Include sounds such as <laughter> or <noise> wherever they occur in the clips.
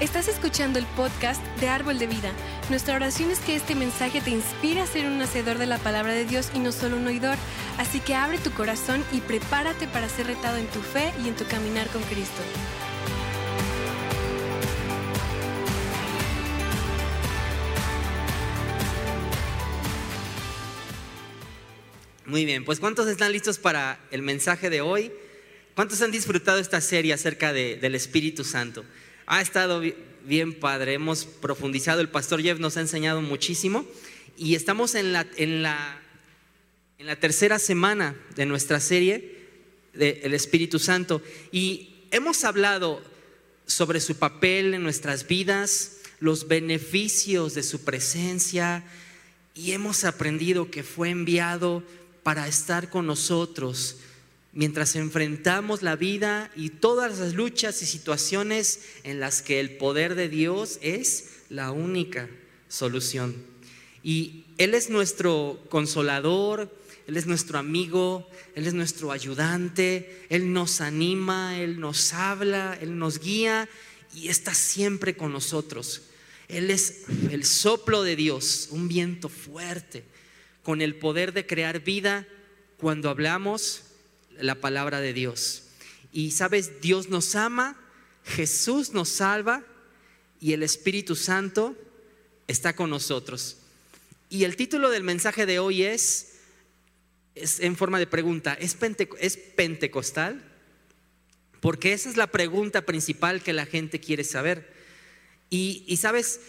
Estás escuchando el podcast de Árbol de Vida. Nuestra oración es que este mensaje te inspire a ser un hacedor de la palabra de Dios y no solo un oidor. Así que abre tu corazón y prepárate para ser retado en tu fe y en tu caminar con Cristo. Muy bien, pues ¿cuántos están listos para el mensaje de hoy? ¿Cuántos han disfrutado esta serie acerca de- del Espíritu Santo? Ha estado bi- bien padre, hemos profundizado, el pastor Jeff nos ha enseñado muchísimo. Y estamos en la, en la, en la tercera semana de nuestra serie del Espíritu Santo. Y hemos hablado sobre su papel en nuestras vidas, los beneficios de su presencia. Y hemos aprendido que fue enviado para estar con nosotros mientras enfrentamos la vida y todas las luchas y situaciones en las que el poder de Dios es la única solución. Y Él es nuestro consolador, Él es nuestro amigo, Él es nuestro ayudante, Él nos anima, Él nos habla, Él nos guía y está siempre con nosotros. Él es el soplo de Dios, un viento fuerte, con el poder de crear vida cuando hablamos la palabra de Dios. Y sabes, Dios nos ama, Jesús nos salva y el Espíritu Santo está con nosotros. Y el título del mensaje de hoy es, es en forma de pregunta, ¿es, pente- ¿es pentecostal? Porque esa es la pregunta principal que la gente quiere saber. Y, y, sabes,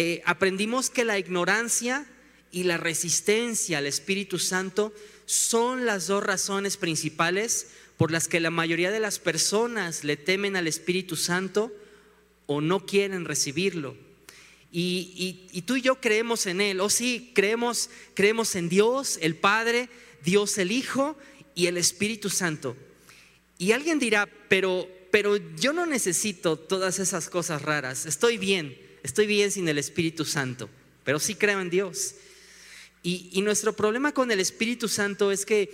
Eh, aprendimos que la ignorancia y la resistencia al Espíritu Santo son las dos razones principales por las que la mayoría de las personas le temen al Espíritu Santo o no quieren recibirlo. Y, tú y yo creemos en Él, o sí, creemos, creemos en Dios, el Padre, Dios el Hijo y el Espíritu Santo. Y alguien dirá, pero, pero yo no necesito todas esas cosas raras, estoy bien, estoy bien sin el Espíritu Santo, pero sí creo en Dios. Y, y nuestro problema con el Espíritu Santo es que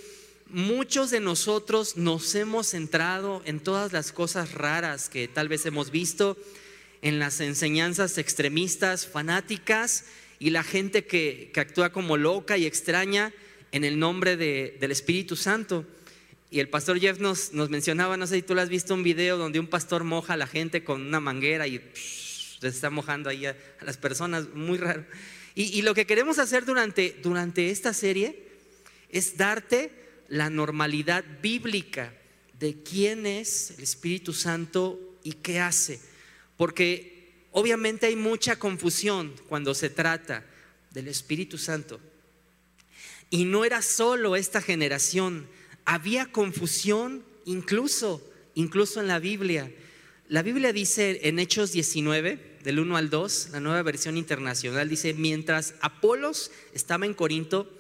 muchos de nosotros nos hemos centrado en todas las cosas raras que tal vez hemos visto, en las enseñanzas extremistas, fanáticas, y la gente que, que actúa como loca y extraña en el nombre de- del Espíritu Santo. Y el pastor Jeff nos, nos mencionaba, no sé si tú lo has visto, un video donde un pastor moja a la gente con una manguera y psh, les está mojando ahí a, a las personas, muy raro. Y, lo que queremos hacer durante, durante esta serie es darte la normalidad bíblica de quién es el Espíritu Santo y qué hace. Porque obviamente hay mucha confusión cuando se trata del Espíritu Santo. Y no era solo esta generación, había confusión incluso, incluso en la Biblia. La Biblia dice en Hechos 19, del 1 al 2, la nueva versión internacional, dice, mientras Apolos estaba en Corinto,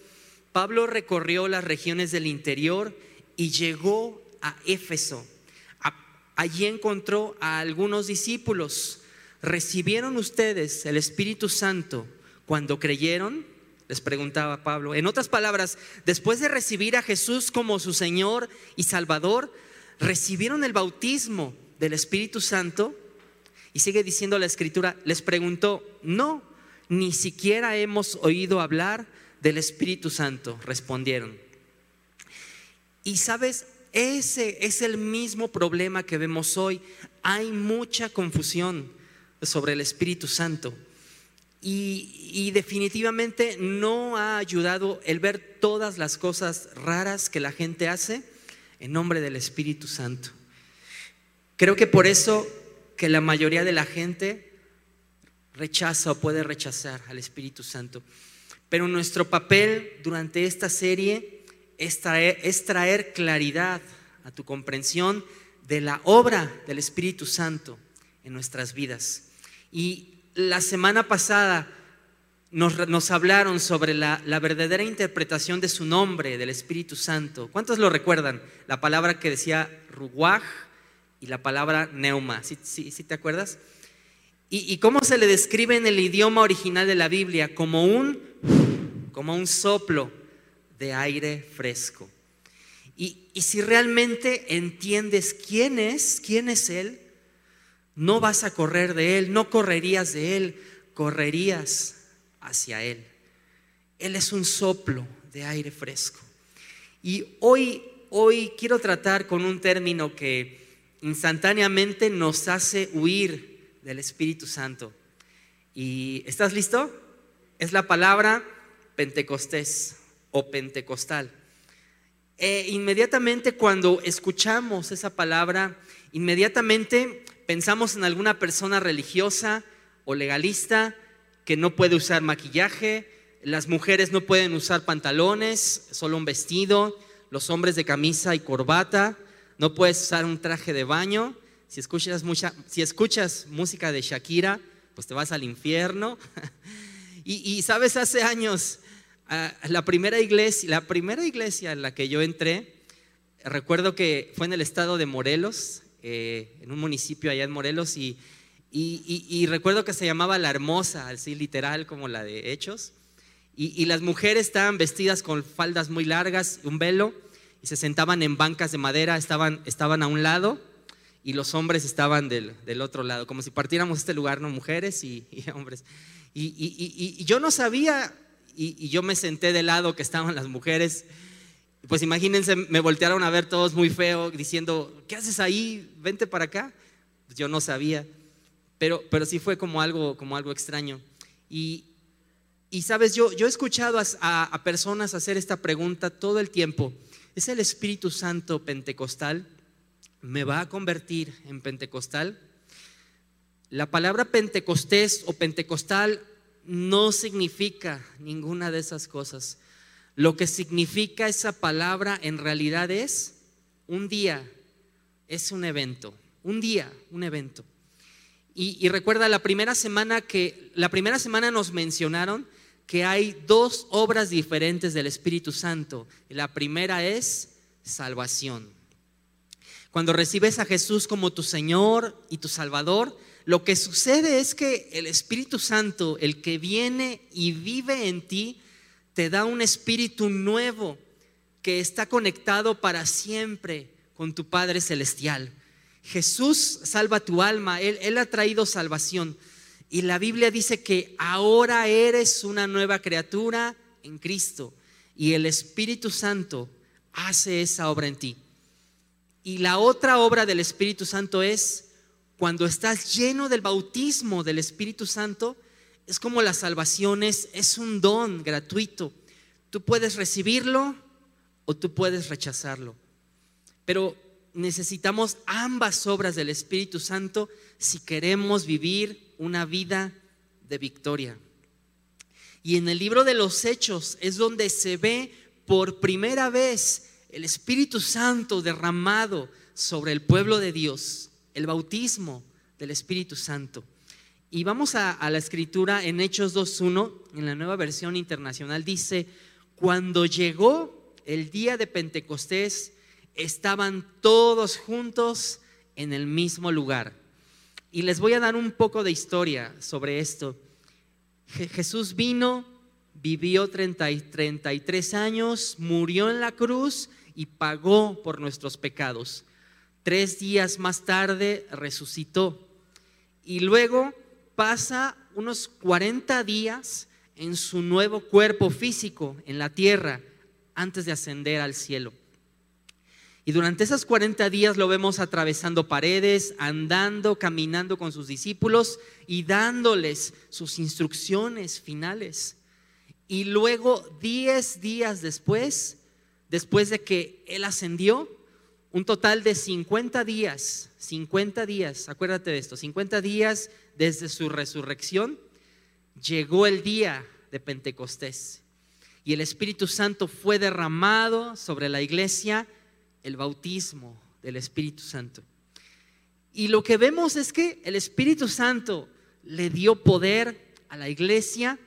Pablo recorrió las regiones del interior y llegó a Éfeso. Allí encontró a algunos discípulos. ¿Recibieron ustedes el Espíritu Santo cuando creyeron? Les preguntaba Pablo. En otras palabras, después de recibir a Jesús como su Señor y Salvador, ¿recibieron el bautismo del Espíritu Santo? Y sigue diciendo la escritura, les preguntó, no, ni siquiera hemos oído hablar del Espíritu Santo, respondieron. Y sabes, ese es el mismo problema que vemos hoy. Hay mucha confusión sobre el Espíritu Santo. Y, y definitivamente no ha ayudado el ver todas las cosas raras que la gente hace en nombre del Espíritu Santo. Creo que por eso que la mayoría de la gente rechaza o puede rechazar al Espíritu Santo. Pero nuestro papel durante esta serie es traer, claridad a tu comprensión de la obra del Espíritu Santo en nuestras vidas. Y la semana pasada nos, hablaron sobre la, verdadera interpretación de su nombre, del Espíritu Santo. ¿Cuántos lo recuerdan? La palabra que decía ruach y la palabra neuma. ¿Sí, sí, sí te acuerdas? ¿Y, y cómo se le describe en el idioma original de la Biblia? Como un, como un soplo de aire fresco. Y, y si realmente entiendes quién es, quién es Él, No vas a correr de Él, no correrías de Él, correrías hacia Él. Él es un soplo de aire fresco. Y hoy, hoy quiero tratar con un término que instantáneamente nos hace huir del Espíritu Santo. ¿Y estás listo? Es la palabra Pentecostés o Pentecostal. E inmediatamente cuando escuchamos esa palabra, inmediatamente pensamos en alguna persona religiosa o legalista que no puede usar maquillaje, las mujeres no pueden usar pantalones, solo un vestido, los hombres de camisa y corbata, no puedes usar un traje de baño. Si escuchas, mucha, si escuchas música de Shakira, pues te vas al infierno. <laughs> y, sabes, hace años, ah, la primera iglesia, la primera iglesia en la que yo entré, recuerdo que fue en el estado de Morelos, eh, en un municipio allá en Morelos, y, y, recuerdo que se llamaba La Hermosa, así literal como la de Hechos. Y, las mujeres estaban vestidas con faldas muy largas, un velo, y se sentaban en bancas de madera, estaban, estaban a un lado, y los hombres estaban del, del otro lado, como si partiéramos este lugar, ¿no? Mujeres y, hombres. Y, yo no sabía, y, yo me senté del lado que estaban las mujeres. Pues imagínense, me voltearon a ver todos muy feo, diciendo, ¿qué haces ahí? Vente para acá. Pues yo no sabía, pero, pero sí fue como algo, como algo extraño. Y, y sabes, yo, yo he escuchado a, personas hacer esta pregunta todo el tiempo. ¿Es el Espíritu Santo pentecostal? ¿Me va a convertir en pentecostal? La palabra pentecostés o pentecostal no significa ninguna de esas cosas. Lo que significa esa palabra en realidad es un día, es un evento, un día, un evento. Y, recuerda la primera semana que la primera semana nos mencionaron que hay dos obras diferentes del Espíritu Santo. La primera es salvación. Cuando recibes a Jesús como tu Señor y tu Salvador, lo que sucede es que el Espíritu Santo, el que viene y vive en ti, te da un espíritu nuevo que está conectado para siempre con tu Padre Celestial. Jesús salva tu alma, Él, Él ha traído salvación. Y la Biblia dice que ahora eres una nueva criatura en Cristo y el Espíritu Santo hace esa obra en ti. Y la otra obra del Espíritu Santo es cuando estás lleno del bautismo del Espíritu Santo, es como la salvación es, es un don gratuito. Tú puedes recibirlo o tú puedes rechazarlo. Pero necesitamos ambas obras del Espíritu Santo si queremos vivir una vida de victoria. Y en el libro de los Hechos es donde se ve por primera vez el Espíritu Santo derramado sobre el pueblo de Dios, el bautismo del Espíritu Santo. Y vamos a, la escritura en Hechos 2.1, en la nueva versión internacional, dice, cuando llegó el día de Pentecostés, estaban todos juntos en el mismo lugar. Y les voy a dar un poco de historia sobre esto. Jesús vino, vivió 30 y 33 años, murió en la cruz y pagó por nuestros pecados. Tres días más tarde resucitó y luego pasa unos 40 días en su nuevo cuerpo físico en la tierra antes de ascender al cielo. Y durante esos 40 días lo vemos atravesando paredes, andando, caminando con sus discípulos y dándoles sus instrucciones finales. Y luego, 10 días después, después de que Él ascendió, un total de 50 días, 50 días, acuérdate de esto, 50 días desde su resurrección, llegó el día de Pentecostés. Y el Espíritu Santo fue derramado sobre la iglesia el bautismo del Espíritu Santo. Y lo que vemos es que el Espíritu Santo le dio poder a la iglesia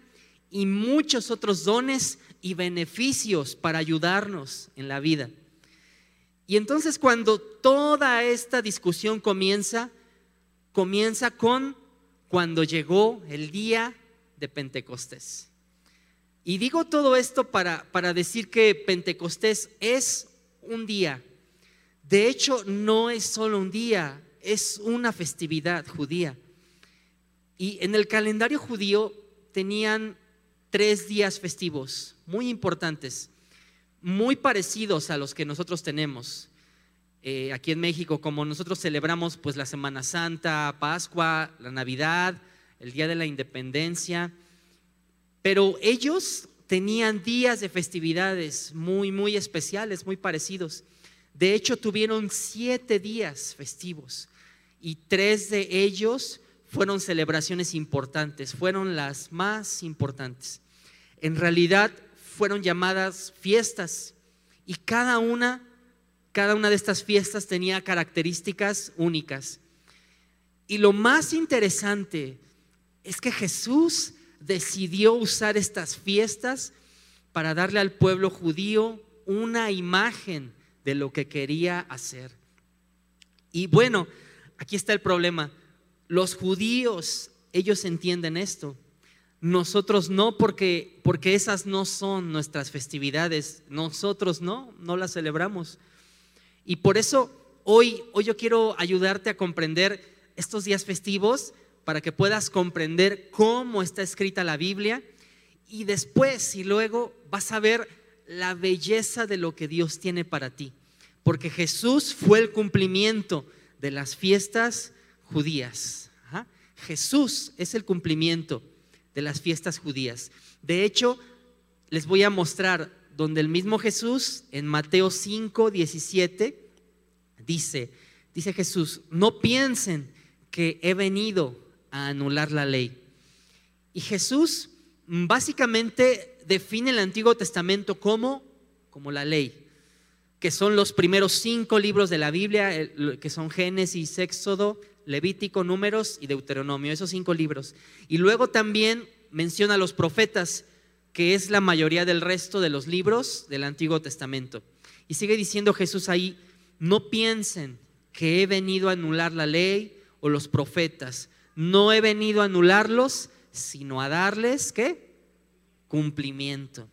y muchos otros dones y beneficios para ayudarnos en la vida. Y entonces cuando toda esta discusión comienza, comienza con cuando llegó el día de Pentecostés. Y digo todo esto para, para decir que Pentecostés es un día. De hecho, no es solo un día, es una festividad judía. Y en el calendario judío tenían tres días festivos muy importantes, muy parecidos a los que nosotros tenemos. Eh, aquí en México, como nosotros celebramos pues la Semana Santa, Pascua, la Navidad, el Día de la Independencia, pero ellos tenían días de festividades muy, muy especiales, muy parecidos. De hecho, tuvieron siete días festivos y tres de ellos fueron celebraciones importantes, fueron las más importantes. En realidad fueron llamadas fiestas y cada una, cada una de estas fiestas tenía características únicas. Y lo más interesante es que Jesús decidió usar estas fiestas para darle al pueblo judío una imagen de lo que quería hacer. Y bueno, aquí está el problema. Los judíos, ellos entienden esto. Nosotros no, porque, porque esas no son nuestras festividades. Nosotros no, no las celebramos. Y por eso hoy, hoy yo quiero ayudarte a comprender estos días festivos para que puedas comprender cómo está escrita la Biblia y después y luego vas a ver la belleza de lo que Dios tiene para ti. Porque Jesús fue el cumplimiento de las fiestas judías. Jesús es el cumplimiento de las fiestas judías. De hecho, les voy a mostrar donde el mismo Jesús, en Mateo 5, 17, dice, dice Jesús, no piensen que he venido a anular la ley. Y Jesús básicamente define el Antiguo Testamento como, como la ley que son los primeros cinco libros de la Biblia, que son Génesis, Éxodo, Levítico, Números y Deuteronomio, esos cinco libros. Y luego también menciona a los profetas, que es la mayoría del resto de los libros del Antiguo Testamento. Y sigue diciendo Jesús ahí, no piensen que he venido a anular la ley o los profetas. No he venido a anularlos, sino a darles, ¿qué? Cumplimiento.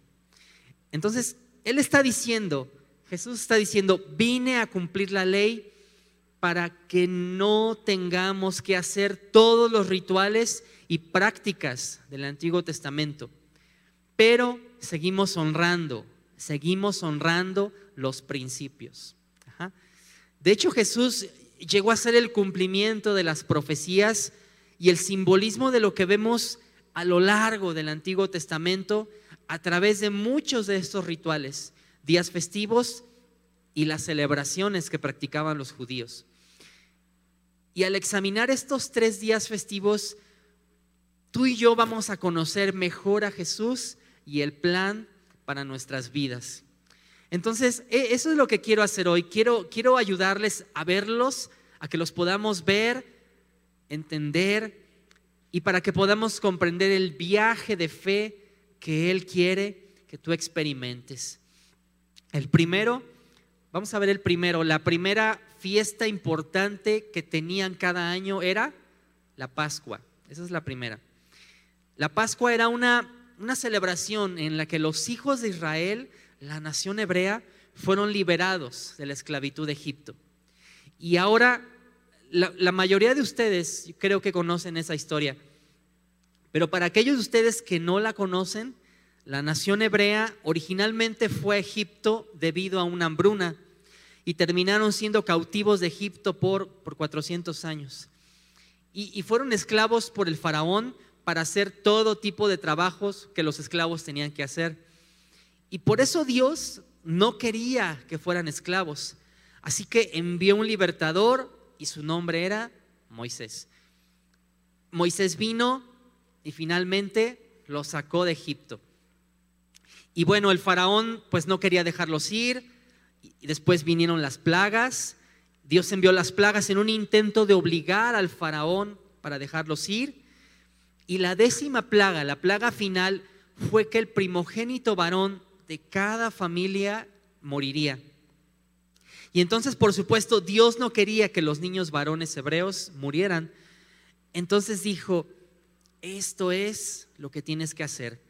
Entonces, Él está diciendo, Jesús está diciendo, vine a cumplir la ley para que no tengamos que hacer todos los rituales y prácticas del Antiguo Testamento, pero seguimos honrando, seguimos honrando los principios. De hecho, Jesús llegó a ser el cumplimiento de las profecías y el simbolismo de lo que vemos a lo largo del Antiguo Testamento a través de muchos de estos rituales días festivos y las celebraciones que practicaban los judíos. Y al examinar estos tres días festivos, tú y yo vamos a conocer mejor a Jesús y el plan para nuestras vidas. Entonces, e, eso es lo que quiero hacer hoy. Quiero, quiero ayudarles a verlos, a que los podamos ver, entender y para que podamos comprender el viaje de fe que Él quiere que tú experimentes. El primero, vamos a ver el primero, la primera fiesta importante que tenían cada año era la Pascua. Esa es la primera. La Pascua era una, una celebración en la que los hijos de Israel, la nación hebrea, fueron liberados de la esclavitud de Egipto. Y ahora la, mayoría de ustedes creo que conocen esa historia, pero para aquellos de ustedes que no la conocen, la nación hebrea originalmente fue a Egipto debido a una hambruna y terminaron siendo cautivos de Egipto por, por 400 años. Y, y fueron esclavos por el faraón para hacer todo tipo de trabajos que los esclavos tenían que hacer. Y por eso Dios no quería que fueran esclavos. Así que envió un libertador y su nombre era Moisés. Moisés vino y finalmente los sacó de Egipto. Y bueno, el faraón pues no quería dejarlos ir y después vinieron las plagas. Dios envió las plagas en un intento de obligar al faraón para dejarlos ir. Y la décima plaga, la plaga final, fue que el primogénito varón de cada familia moriría. Y entonces, por supuesto, Dios no quería que los niños varones hebreos murieran. Entonces dijo, esto es lo que tienes que hacer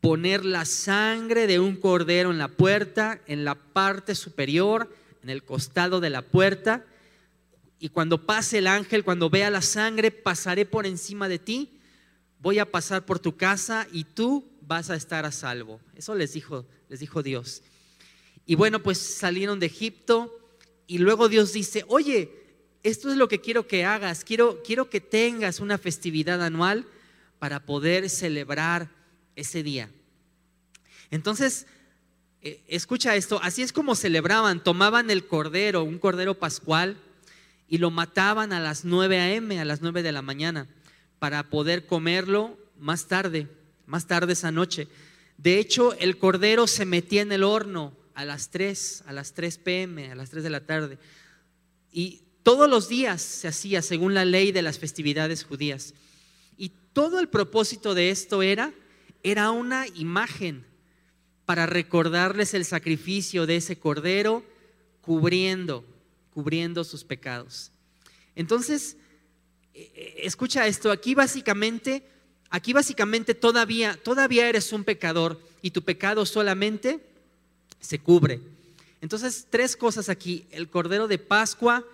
poner la sangre de un cordero en la puerta, en la parte superior, en el costado de la puerta. y cuando pase el ángel, cuando vea la sangre, pasaré por encima de ti, voy a pasar por tu casa y tú vas a estar a salvo. Eso les dijo, les dijo Dios. Y bueno, pues salieron de Egipto y luego Dios dice, oye, esto es lo que quiero que hagas, quiero, quiero que tengas una festividad anual para poder celebrar ese día. Entonces, eh, escucha esto, así es como celebraban, tomaban el cordero, un cordero pascual, y lo mataban a las 9 a.m., a las 9 de la mañana, para poder comerlo más tarde, más tarde esa noche. De hecho, el cordero se metía en el horno a las 3, a las 3 p.m., a las 3 de la tarde. Y todos los días se hacía según la ley de las festividades judías. Y todo el propósito de esto era, era una imagen para recordarles el sacrificio de ese cordero cubriendo, cubriendo sus pecados. Entonces, eh, eh, escucha esto, aquí básicamente, aquí básicamente todavía, todavía eres un pecador y tu pecado solamente se cubre. Entonces, tres cosas aquí, el cordero de Pascua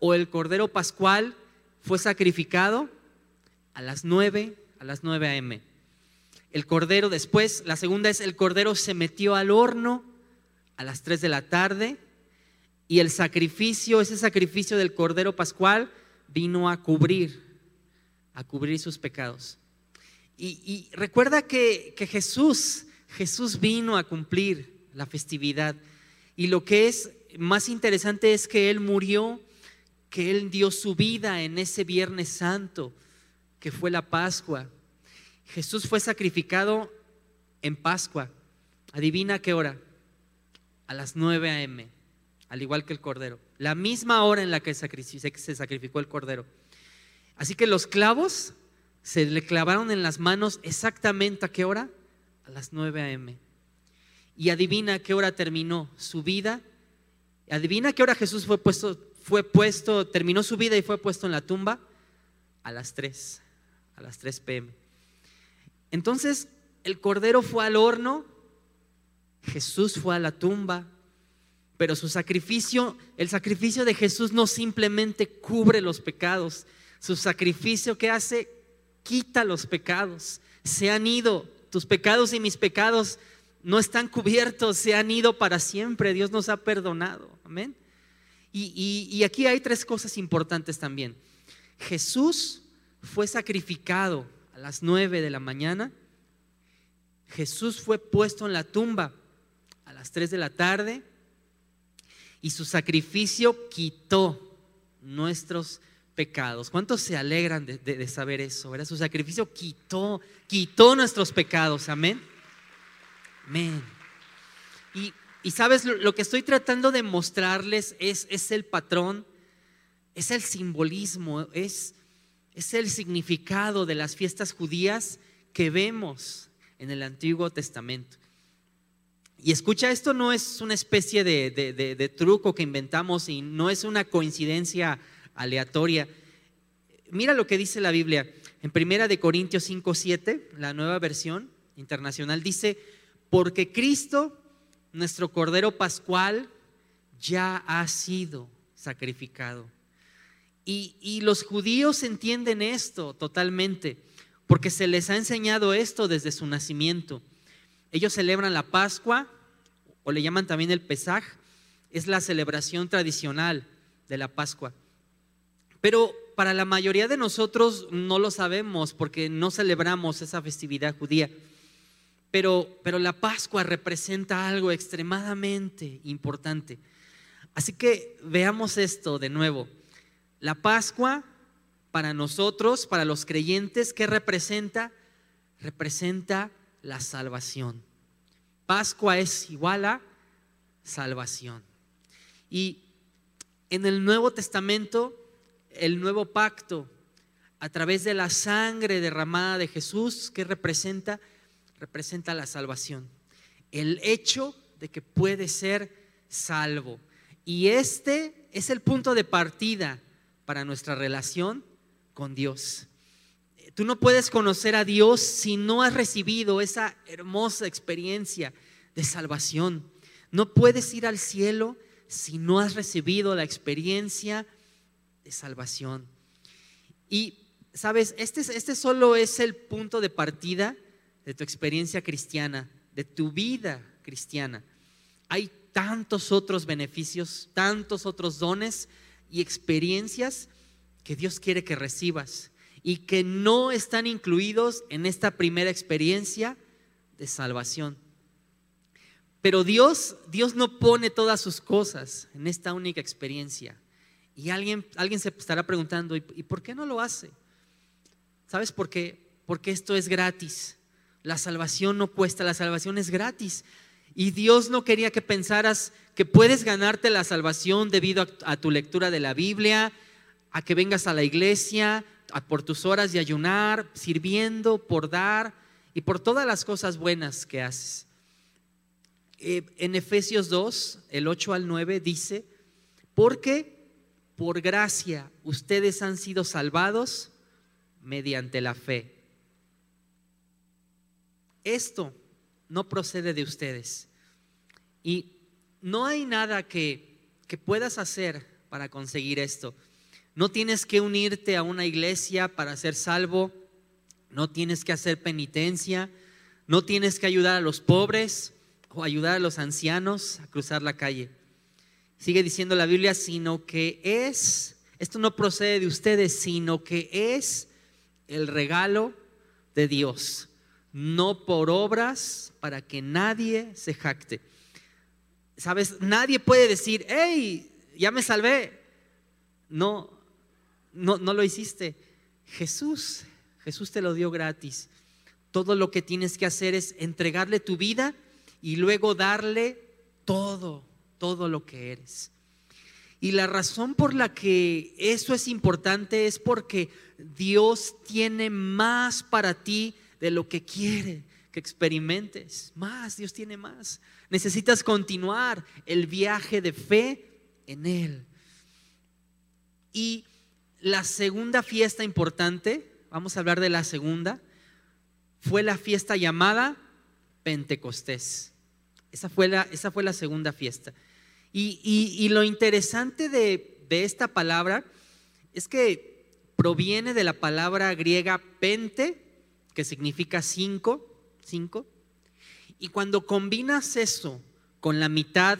o el cordero pascual fue sacrificado a las 9, a las 9 a.m. El cordero después, la segunda es el cordero se metió al horno a las 3 de la tarde y el sacrificio, ese sacrificio del cordero pascual vino a cubrir, a cubrir sus pecados. Y, recuerda que, que Jesús, Jesús vino a cumplir la festividad. Y lo que es más interesante es que Él murió, que Él dio su vida en ese Viernes Santo, que fue la Pascua. Jesús fue sacrificado en Pascua. Adivina qué hora. A las 9 a.m., al igual que el Cordero. La misma hora en la que se sacrificó el Cordero. Así que los clavos se le clavaron en las manos exactamente a qué hora? A las 9 a.m. Y adivina qué hora terminó su vida. Adivina qué hora Jesús fue puesto, fue puesto, terminó su vida y fue puesto en la tumba a las 3, a las 3 pm. Entonces el cordero fue al horno, Jesús fue a la tumba, pero su sacrificio, el sacrificio de Jesús no simplemente cubre los pecados, su sacrificio que hace quita los pecados. Se han ido, tus pecados y mis pecados no están cubiertos, se han ido para siempre, Dios nos ha perdonado. Amén. Y, y aquí hay tres cosas importantes también. Jesús fue sacrificado a las nueve de la mañana, Jesús fue puesto en la tumba a las tres de la tarde y su sacrificio quitó nuestros pecados. ¿Cuántos se alegran de, saber eso? ¿verdad? Su sacrificio quitó, quitó nuestros pecados. Amén. Amén. Y, y sabes, lo, que estoy tratando de mostrarles es, es el patrón, es el simbolismo, es es el significado de las fiestas judías que vemos en el Antiguo Testamento. Y escucha, esto no es una especie de, truco que inventamos y no es una coincidencia aleatoria. Mira lo que dice la Biblia en Primera de Corintios 5, 7, la nueva versión internacional, dice, porque Cristo, nuestro Cordero Pascual, ya ha sido sacrificado. Y, los judíos entienden esto totalmente, porque se les ha enseñado esto desde su nacimiento. Ellos celebran la Pascua, o le llaman también el Pesaj, es la celebración tradicional de la Pascua. Pero para la mayoría de nosotros no lo sabemos porque no celebramos esa festividad judía. Pero, pero la Pascua representa algo extremadamente importante. Así que veamos esto de nuevo. La Pascua para nosotros, para los creyentes, ¿qué representa? Representa la salvación. Pascua es igual a salvación. Y en el Nuevo Testamento, el nuevo pacto, a través de la sangre derramada de Jesús, ¿qué representa? Representa la salvación. El hecho de que puede ser salvo. Y este es el punto de partida para nuestra relación con Dios. Tú no puedes conocer a Dios si no has recibido esa hermosa experiencia de salvación. No puedes ir al cielo si no has recibido la experiencia de salvación. Y, sabes, este, este solo es el punto de partida de tu experiencia cristiana, de tu vida cristiana. Hay tantos otros beneficios, tantos otros dones y experiencias que Dios quiere que recibas y que no están incluidos en esta primera experiencia de salvación. Pero Dios, Dios no pone todas sus cosas en esta única experiencia. Y alguien, alguien se estará preguntando, ¿y, por qué no lo hace? ¿Sabes por qué? Porque esto es gratis. La salvación no cuesta, la salvación es gratis. Y Dios no quería que pensaras que puedes ganarte la salvación debido a, tu lectura de la Biblia, a que vengas a la iglesia, a por tus horas de ayunar, sirviendo, por dar y por todas las cosas buenas que haces. Eh, en Efesios 2, el 8 al 9 dice, porque por gracia ustedes han sido salvados mediante la fe. Esto no procede de ustedes. Y no hay nada que, que puedas hacer para conseguir esto. No tienes que unirte a una iglesia para ser salvo. No tienes que hacer penitencia. No tienes que ayudar a los pobres o ayudar a los ancianos a cruzar la calle. Sigue diciendo la Biblia, sino que es, esto no procede de ustedes, sino que es el regalo de Dios no por obras para que nadie se jacte. Sabes, nadie puede decir, hey, ya me salvé. No, no, no lo hiciste. Jesús, Jesús te lo dio gratis. Todo lo que tienes que hacer es entregarle tu vida y luego darle todo, todo lo que eres. Y la razón por la que eso es importante es porque Dios tiene más para ti de lo que quiere que experimentes. Más, Dios tiene más. Necesitas continuar el viaje de fe en Él. Y la segunda fiesta importante, vamos a hablar de la segunda, fue la fiesta llamada Pentecostés. Esa fue la, esa fue la segunda fiesta. Y, lo interesante de, de esta palabra es que proviene de la palabra griega pente, que significa cinco, cinco. Y cuando combinas eso con la mitad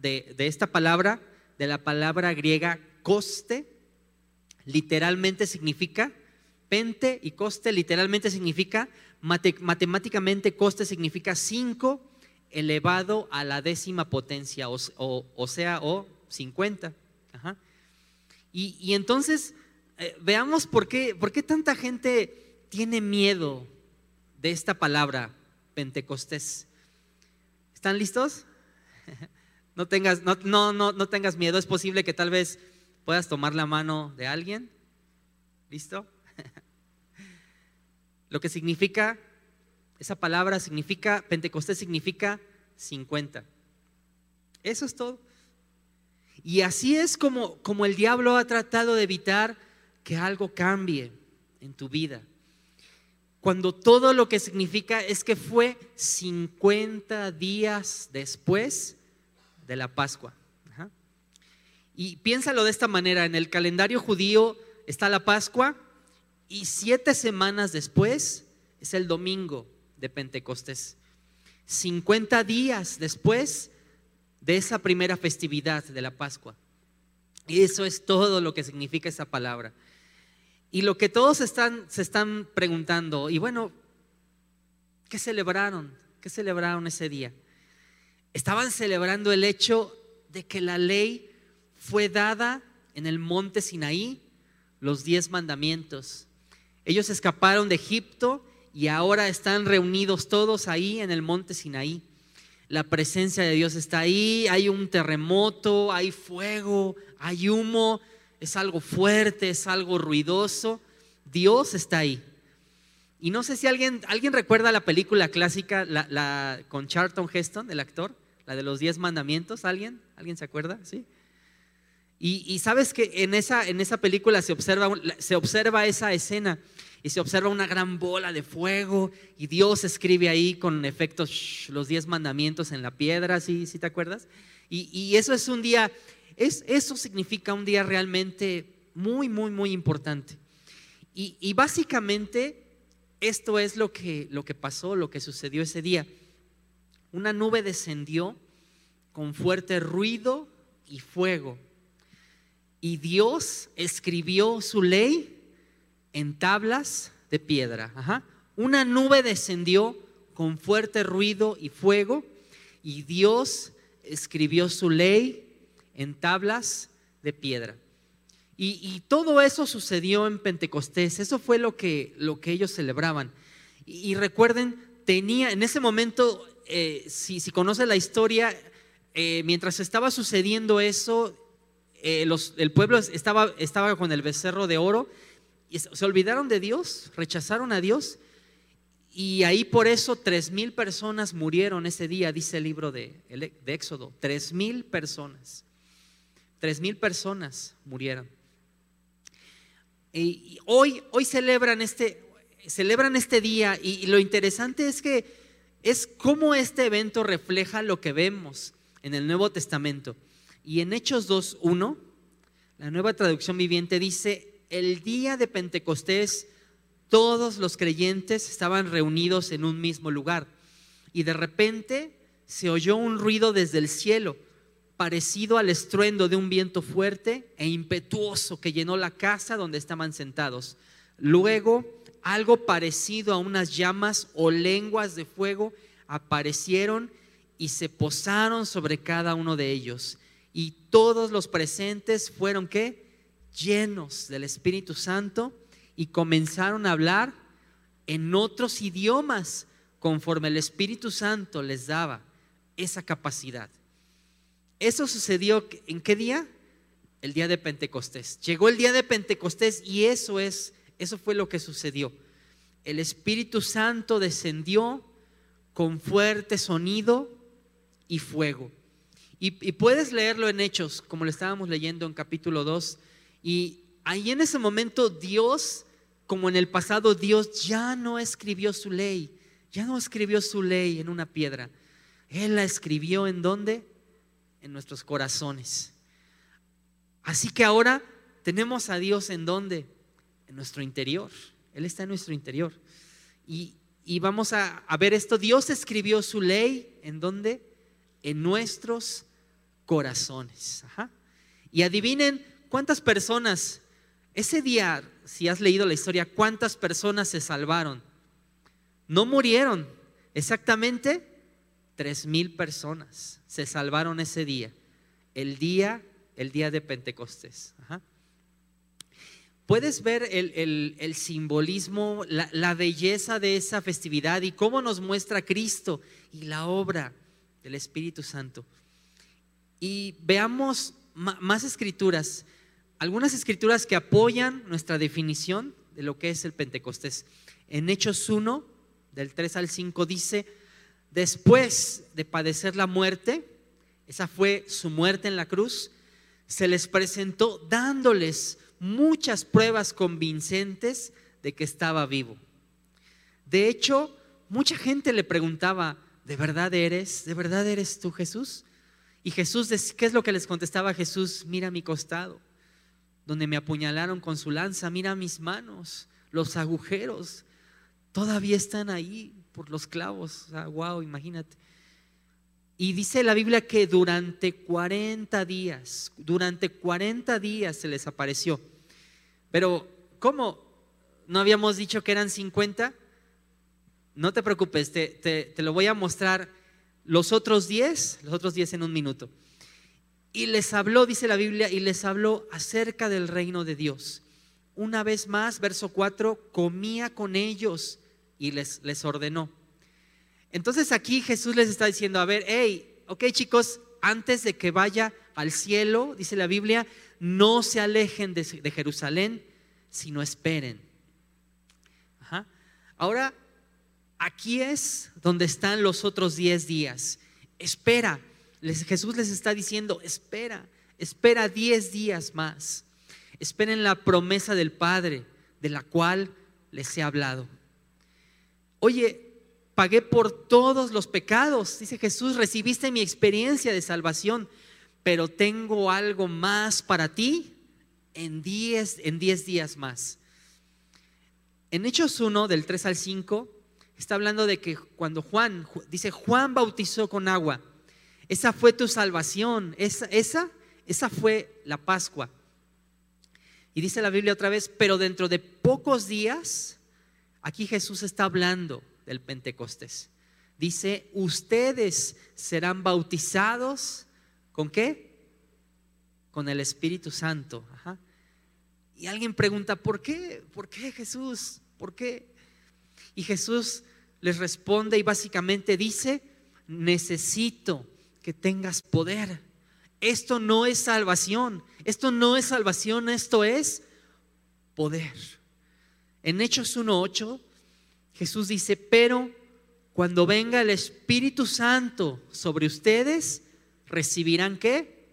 de, esta palabra, de la palabra griega coste, literalmente significa, pente y coste literalmente significa, matemáticamente coste significa cinco elevado a la décima potencia, o, sea, o 50. Y, entonces, eh, veamos por qué, por qué tanta gente tiene miedo de esta palabra, Pentecostés. ¿Están listos? <laughs> No tengas, no, no, no, tengas miedo. Es posible que tal vez puedas tomar la mano de alguien. ¿Listo? <laughs> Lo que significa, esa palabra significa, Pentecostés significa 50. Eso es todo. Y así es como, como el diablo ha tratado de evitar que algo cambie en tu vida cuando todo lo que significa es que fue 50 días después de la Pascua. Y piénsalo de esta manera, en el calendario judío está la Pascua y siete semanas después es el domingo de Pentecostés. 50 días después de esa primera festividad de la Pascua. Y eso es todo lo que significa esa palabra. Y lo que todos están, se están preguntando, y bueno, ¿qué celebraron? ¿Qué celebraron ese día? Estaban celebrando el hecho de que la ley fue dada en el monte Sinaí, los diez mandamientos. Ellos escaparon de Egipto y ahora están reunidos todos ahí en el monte Sinaí. La presencia de Dios está ahí, hay un terremoto, hay fuego, hay humo, es algo fuerte, es algo ruidoso. Dios está ahí. Y no sé si alguien, alguien recuerda la película clásica la, con Charlton Heston, el actor, la de los diez mandamientos. ¿Alguien? ¿Alguien se acuerda? Sí. Y, sabes que en esa, en esa película se observa, se observa esa escena y se observa una gran bola de fuego y Dios escribe ahí con efectos los diez mandamientos en la piedra, ¿sí, ¿sí te acuerdas? Y, y, eso es un día eso significa un día realmente muy, muy, muy importante. Y, básicamente esto es lo que, lo que pasó, lo que sucedió ese día. Una nube descendió con fuerte ruido y fuego. Y Dios escribió su ley en tablas de piedra. Una nube descendió con fuerte ruido y fuego y Dios escribió su ley en tablas de piedra. Y, todo eso sucedió en Pentecostés, eso fue lo que, lo que ellos celebraban. Y, recuerden, tenía en ese momento, eh, si, si conoce la historia, eh, mientras estaba sucediendo eso, eh, el pueblo estaba, estaba con el becerro de oro, y se olvidaron de Dios, rechazaron a Dios, y ahí por eso tres mil personas murieron ese día, dice el libro de, de Éxodo, tres mil personas, tres mil personas murieron. Y hoy, hoy celebran, este, celebran este día y, lo interesante es que es cómo este evento refleja lo que vemos en el Nuevo Testamento. Y en Hechos 2.1, la nueva traducción viviente dice, el día de Pentecostés todos los creyentes estaban reunidos en un mismo lugar y de repente se oyó un ruido desde el cielo parecido al estruendo de un viento fuerte e impetuoso que llenó la casa donde estaban sentados. Luego, algo parecido a unas llamas o lenguas de fuego aparecieron y se posaron sobre cada uno de ellos. Y todos los presentes fueron qué? Llenos del Espíritu Santo y comenzaron a hablar en otros idiomas conforme el Espíritu Santo les daba esa capacidad. Eso sucedió en qué día? El día de Pentecostés. Llegó el día de Pentecostés y eso es, eso fue lo que sucedió. El Espíritu Santo descendió con fuerte sonido y fuego. Y, puedes leerlo en Hechos, como lo estábamos leyendo en capítulo 2. Y ahí en ese momento Dios, como en el pasado, Dios ya no escribió su ley, ya no escribió su ley en una piedra. Él la escribió en dónde? En nuestros corazones. Así que ahora tenemos a Dios en dónde? En nuestro interior. Él está en nuestro interior. Y, vamos a, ver esto. Dios escribió su ley en dónde? En nuestros corazones. Y adivinen cuántas personas, ese día, si has leído la historia, cuántas personas se salvaron. No murieron, exactamente Tres mil personas se salvaron ese día, el día, el día de Pentecostés. Puedes ver el, simbolismo, la, la, belleza de esa festividad y cómo nos muestra Cristo y la obra del Espíritu Santo. Y veamos más escrituras, algunas escrituras que apoyan nuestra definición de lo que es el Pentecostés. En Hechos 1, del 3 al 5, dice, después de padecer la muerte, esa fue su muerte en la cruz, se les presentó dándoles muchas pruebas convincentes de que estaba vivo. De hecho, mucha gente le preguntaba, ¿de verdad eres? ¿De verdad eres tú Jesús? Y Jesús, ¿qué es lo que les contestaba Jesús? Mira mi costado, donde me apuñalaron con su lanza, mira mis manos, los agujeros, todavía están ahí por los clavos. wow, imagínate. Y dice la Biblia que durante 40 días, durante 40 días se les apareció. Pero, ¿cómo? ¿No habíamos dicho que eran 50? No te preocupes, te, te lo voy a mostrar los otros 10, los otros 10 en un minuto. Y les habló, dice la Biblia, y les habló acerca del reino de Dios. Una vez más, verso 4, comía con ellos y les, les ordenó. Entonces aquí Jesús les está diciendo, a ver, hey, ok chicos, antes de que vaya al cielo, dice la Biblia, no se alejen de, Jerusalén, sino esperen. Ahora, aquí es donde están los otros 10 días. Espera, Jesús les está diciendo, espera, espera 10 días más. Esperen la promesa del Padre, de la cual les he hablado oye, pagué por todos los pecados, dice Jesús, recibiste mi experiencia de salvación, pero tengo algo más para ti en 10 en diez días más. En Hechos 1, del 3 al 5, está hablando de que cuando Juan, dice, Juan bautizó con agua. Esa fue tu salvación, esa, esa, esa fue la Pascua. Y dice la Biblia otra vez, pero dentro de pocos días, aquí Jesús está hablando del Pentecostés. Dice, ustedes serán bautizados con qué? Con el Espíritu Santo. Y alguien pregunta, ¿por qué? ¿Por qué Jesús? ¿Por qué? Y Jesús les responde y básicamente dice, necesito que tengas poder. Esto no es salvación, esto no es salvación, esto es poder. En Hechos 1.8, Jesús dice, pero cuando venga el Espíritu Santo sobre ustedes, recibirán qué?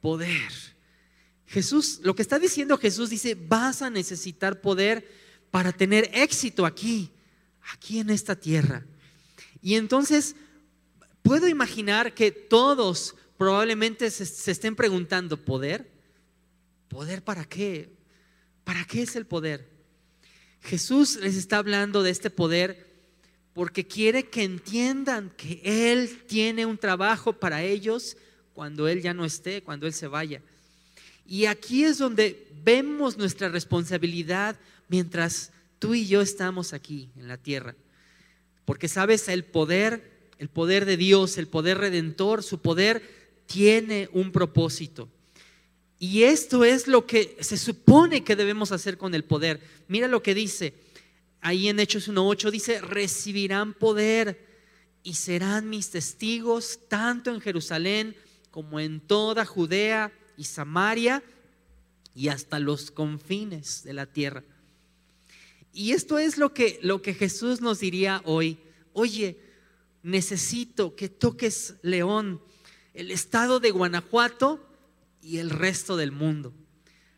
Poder. Jesús, lo que está diciendo Jesús dice, vas a necesitar poder para tener éxito aquí, aquí en esta tierra. Y entonces, puedo imaginar que todos probablemente se, estén preguntando, ¿poder? ¿Poder para qué? ¿Para qué es el poder? Jesús les está hablando de este poder porque quiere que entiendan que Él tiene un trabajo para ellos cuando Él ya no esté, cuando Él se vaya. Y aquí es donde vemos nuestra responsabilidad mientras tú y yo estamos aquí en la tierra. Porque sabes, el poder, el poder de Dios, el poder redentor, su poder tiene un propósito. Y esto es lo que se supone que debemos hacer con el poder. Mira lo que dice ahí en Hechos 1.8, dice, recibirán poder y serán mis testigos tanto en Jerusalén como en toda Judea y Samaria y hasta los confines de la tierra. Y esto es lo que, lo que Jesús nos diría hoy. Oye, necesito que toques León, el estado de Guanajuato y el resto del mundo.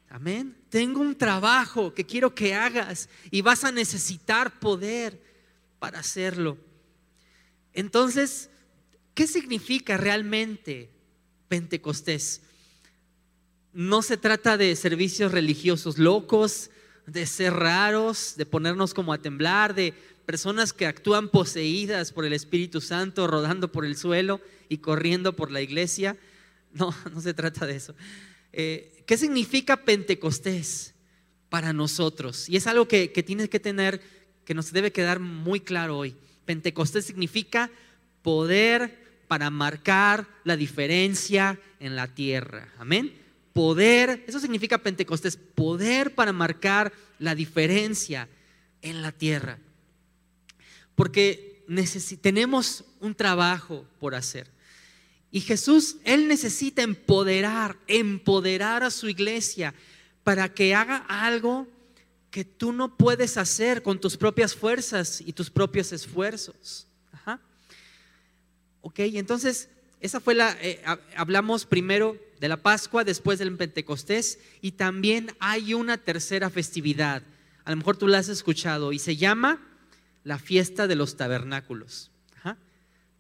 Amén. Tengo un trabajo que quiero que hagas y vas a necesitar poder para hacerlo. Entonces, ¿qué significa realmente Pentecostés? No se trata de servicios religiosos locos, de ser raros, de ponernos como a temblar, de personas que actúan poseídas por el Espíritu Santo, rodando por el suelo y corriendo por la iglesia. <laughs> No, no se trata de eso. Eh, ¿Qué significa Pentecostés para nosotros? Y es algo que, que tiene que tener, que nos debe quedar muy claro hoy. Pentecostés significa poder para marcar la diferencia en la tierra. Amén. Poder, eso significa Pentecostés, poder para marcar la diferencia en la tierra porque tenemos un trabajo por hacer. Y Jesús, Él necesita empoderar, empoderar a su iglesia para que haga algo que tú no puedes hacer con tus propias fuerzas y tus propios esfuerzos. Ajá. Ok, entonces, esa fue la, eh, hablamos primero de la Pascua, después del Pentecostés, y también hay una tercera festividad. A lo mejor tú la has escuchado y se llama la fiesta de los tabernáculos.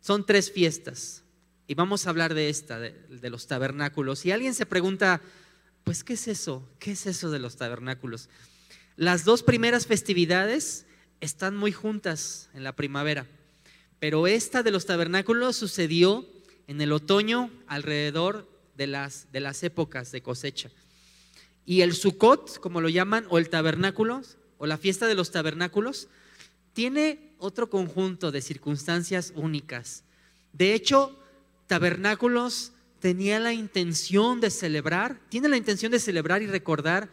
Son tres fiestas y vamos a hablar de esta, de, los tabernáculos. Y alguien se pregunta, pues, ¿qué es eso? ¿Qué es eso de los tabernáculos? Las dos primeras festividades están muy juntas en la primavera, pero esta de los tabernáculos sucedió en el otoño alrededor de las, de las épocas de cosecha. Y el Sukkot, como lo llaman, o el tabernáculo, o la fiesta de los tabernáculos, tiene otro conjunto de circunstancias únicas. De hecho, Tabernáculos tenía la intención de celebrar, tiene la intención de celebrar y recordar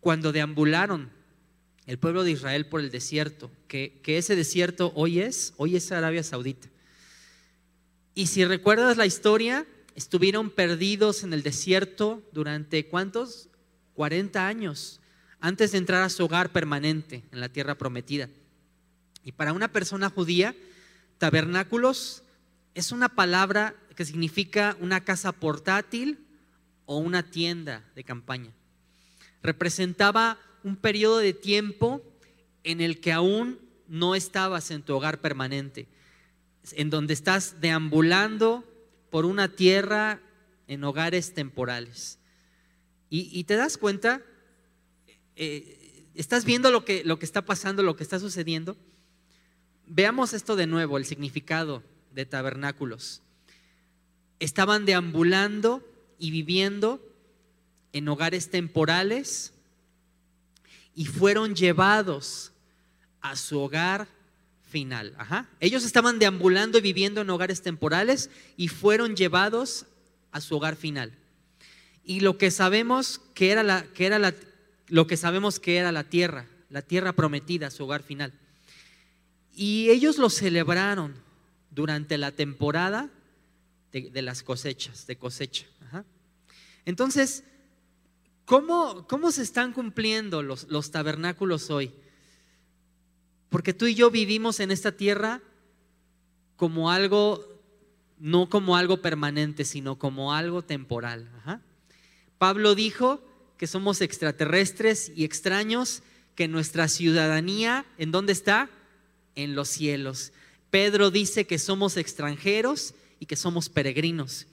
cuando deambularon el pueblo de Israel por el desierto, que, que ese desierto hoy es, hoy es Arabia Saudita. Y si recuerdas la historia, estuvieron perdidos en el desierto durante cuántos? 40 años antes de entrar a su hogar permanente en la tierra prometida. Y para una persona judía, tabernáculos es una palabra que significa una casa portátil o una tienda de campaña. Representaba un periodo de tiempo en el que aún no estabas en tu hogar permanente, en donde estás deambulando por una tierra en hogares temporales. Y, te das cuenta, eh, estás viendo lo que, lo que está pasando, lo que está sucediendo. Veamos esto de nuevo, el significado de tabernáculos. Estaban deambulando y viviendo en hogares temporales y fueron llevados a su hogar final. Ajá. Ellos estaban deambulando y viviendo en hogares temporales y fueron llevados a su hogar final. Y lo que sabemos que era la, que era la, lo que sabemos que era la tierra, la tierra prometida, su hogar final. Y ellos lo celebraron durante la temporada de, las cosechas, de cosecha. Entonces, ¿cómo, ¿cómo, se están cumpliendo los, los tabernáculos hoy? Porque tú y yo vivimos en esta tierra como algo, no como algo permanente, sino como algo temporal. Pablo dijo que somos extraterrestres y extraños, que nuestra ciudadanía, ¿en dónde está? En los cielos. Pedro dice que somos extranjeros y que somos peregrinos.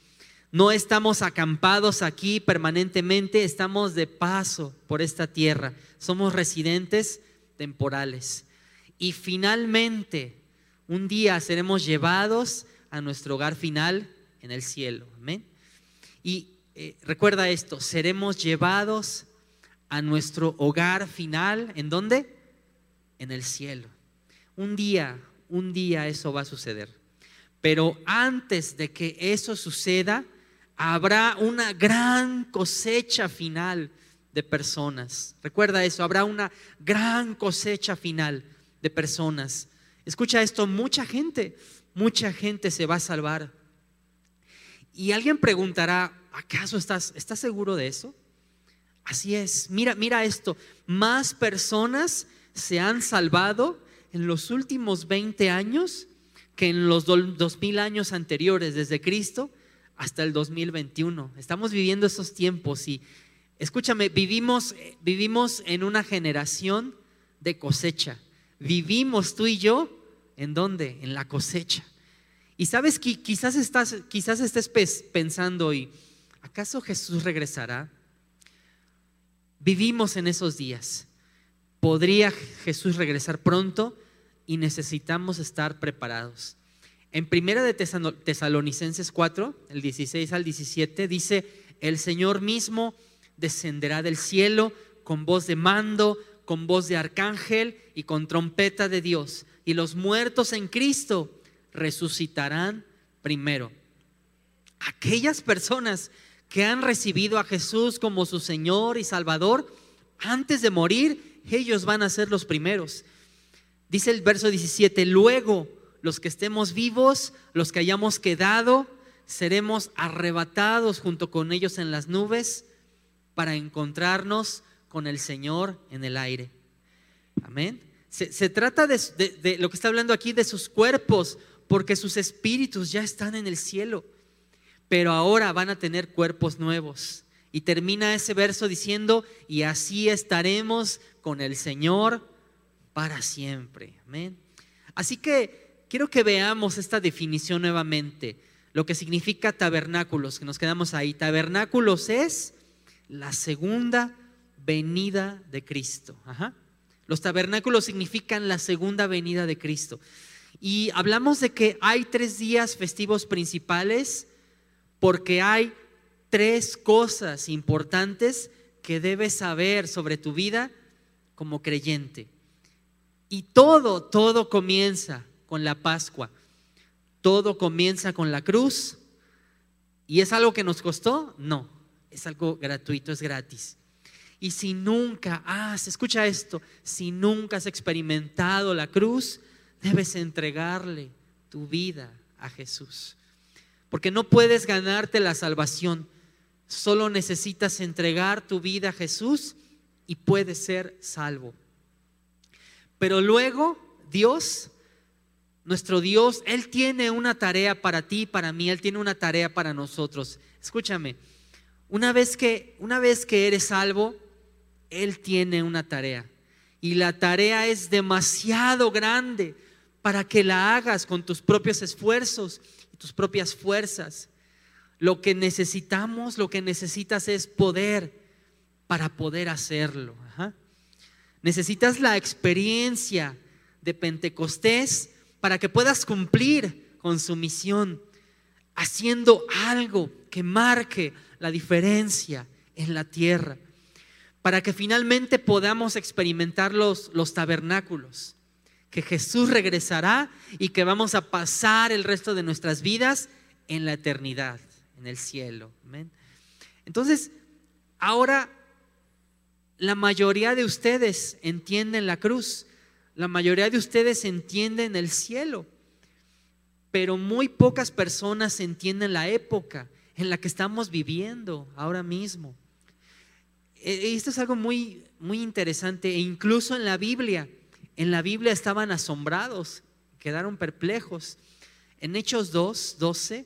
No estamos acampados aquí permanentemente, estamos de paso por esta tierra. Somos residentes temporales. Y finalmente, un día seremos llevados a nuestro hogar final en el cielo. Amén. Y eh, recuerda esto, seremos llevados a nuestro hogar final. ¿En dónde? En el cielo. Un día, un día eso va a suceder. Pero antes de que eso suceda, habrá una gran cosecha final de personas. Recuerda eso, habrá una gran cosecha final de personas. Escucha esto, mucha gente, mucha gente se va a salvar. Y alguien preguntará, ¿acaso estás, estás seguro de eso? Así es, mira, mira esto, más personas se han salvado en los últimos 20 años que en los 2000 años anteriores, desde Cristo hasta el 2021. Estamos viviendo esos tiempos y escúchame, vivimos, vivimos en una generación de cosecha. Vivimos tú y yo en dónde? En la cosecha. Y sabes que quizás estás, quizás estés pensando y ¿acaso Jesús regresará? Vivimos en esos días. ¿Podría Jesús regresar pronto? Y necesitamos estar preparados. En primera de Tesalonicenses 4, el 16 al 17, dice, el Señor mismo descenderá del cielo con voz de mando, con voz de arcángel y con trompeta de Dios. Y los muertos en Cristo resucitarán primero. Aquellas personas que han recibido a Jesús como su Señor y Salvador, antes de morir, ellos van a ser los primeros. Dice el verso 17, luego los que estemos vivos, los que hayamos quedado, seremos arrebatados junto con ellos en las nubes para encontrarnos con el Señor en el aire. Amén. Se, trata de, lo que está hablando aquí de sus cuerpos, porque sus espíritus ya están en el cielo, pero ahora van a tener cuerpos nuevos. Y termina ese verso diciendo, y así estaremos con el Señor para siempre. Amén. Así que quiero que veamos esta definición nuevamente, lo que significa tabernáculos, que nos quedamos ahí. Tabernáculos es la segunda venida de Cristo. Los tabernáculos significan la segunda venida de Cristo. Y hablamos de que hay tres días festivos principales porque hay tres cosas importantes que debes saber sobre tu vida como creyente. Y todo, todo comienza con la Pascua. Todo comienza con la cruz. ¿Y es algo que nos costó? No, es algo gratuito, es gratis. Y si nunca has, escucha esto, si nunca has experimentado la cruz, debes entregarle tu vida a Jesús. Porque no puedes ganarte la salvación, solo necesitas entregar tu vida a Jesús y puedes ser salvo. Pero luego Dios, nuestro Dios, Él tiene una tarea para ti, para mí, Él tiene una tarea para nosotros. Escúchame, una vez que, una vez que eres salvo, él tiene una tarea. Y la tarea es demasiado grande para que la hagas con tus propios esfuerzos y tus propias fuerzas. Lo que necesitamos, lo que necesitas es poder, para poder hacerlo. Necesitas la experiencia de Pentecostés para que puedas cumplir con su misión, haciendo algo que marque la diferencia en la tierra, para que finalmente podamos experimentar los, los tabernáculos, que Jesús regresará y que vamos a pasar el resto de nuestras vidas en la eternidad, en el cielo. Entonces, ahora la mayoría de ustedes entienden la cruz, la mayoría de ustedes entienden el cielo, pero muy pocas personas entienden la época en la que estamos viviendo ahora mismo. E, e, esto es algo muy, muy interesante e incluso en la Biblia, en la Biblia estaban asombrados, quedaron perplejos. En Hechos 2, 12,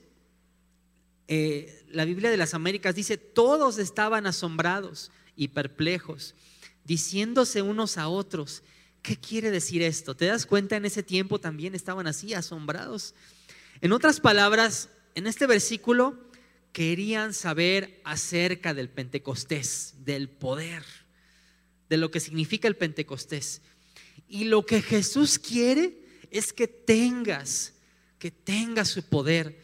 eh, la Biblia de las Américas dice, todos estaban asombrados y perplejos, diciéndose unos a otros, ¿qué quiere decir esto? ¿Te das cuenta? En ese tiempo también estaban así, asombrados. En otras palabras, en este versículo querían saber acerca del Pentecostés, del poder, de lo que significa el Pentecostés. Y lo que Jesús quiere es que tengas, que tengas su poder,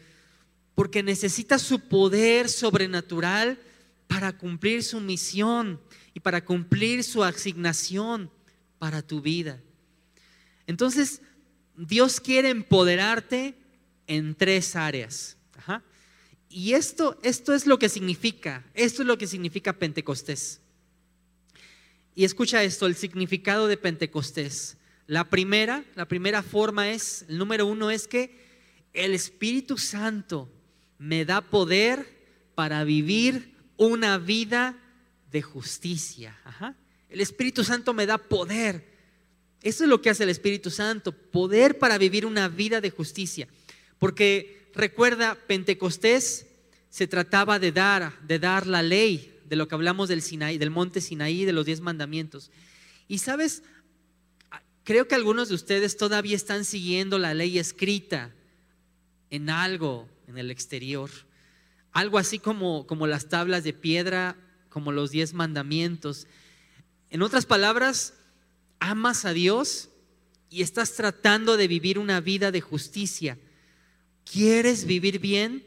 porque necesitas su poder sobrenatural para cumplir su misión y para cumplir su asignación para tu vida. Entonces, Dios quiere empoderarte en tres áreas. Y esto, esto es lo que significa, esto es lo que significa Pentecostés. Y escucha esto, el significado de Pentecostés. La primera, la primera forma es, el número uno es que el Espíritu Santo me da poder para vivir una vida de justicia. El Espíritu Santo me da poder. Eso es lo que hace el Espíritu Santo, poder para vivir una vida de justicia. Porque recuerda, Pentecostés se trataba de dar, de dar la ley, de lo que hablamos del Sinaí, del monte Sinaí, de los diez mandamientos. Y sabes, creo que algunos de ustedes todavía están siguiendo la ley escrita en algo en el exterior. Algo así como, como las tablas de piedra, como los diez mandamientos. En otras palabras, amas a Dios y estás tratando de vivir una vida de justicia quieres vivir bien,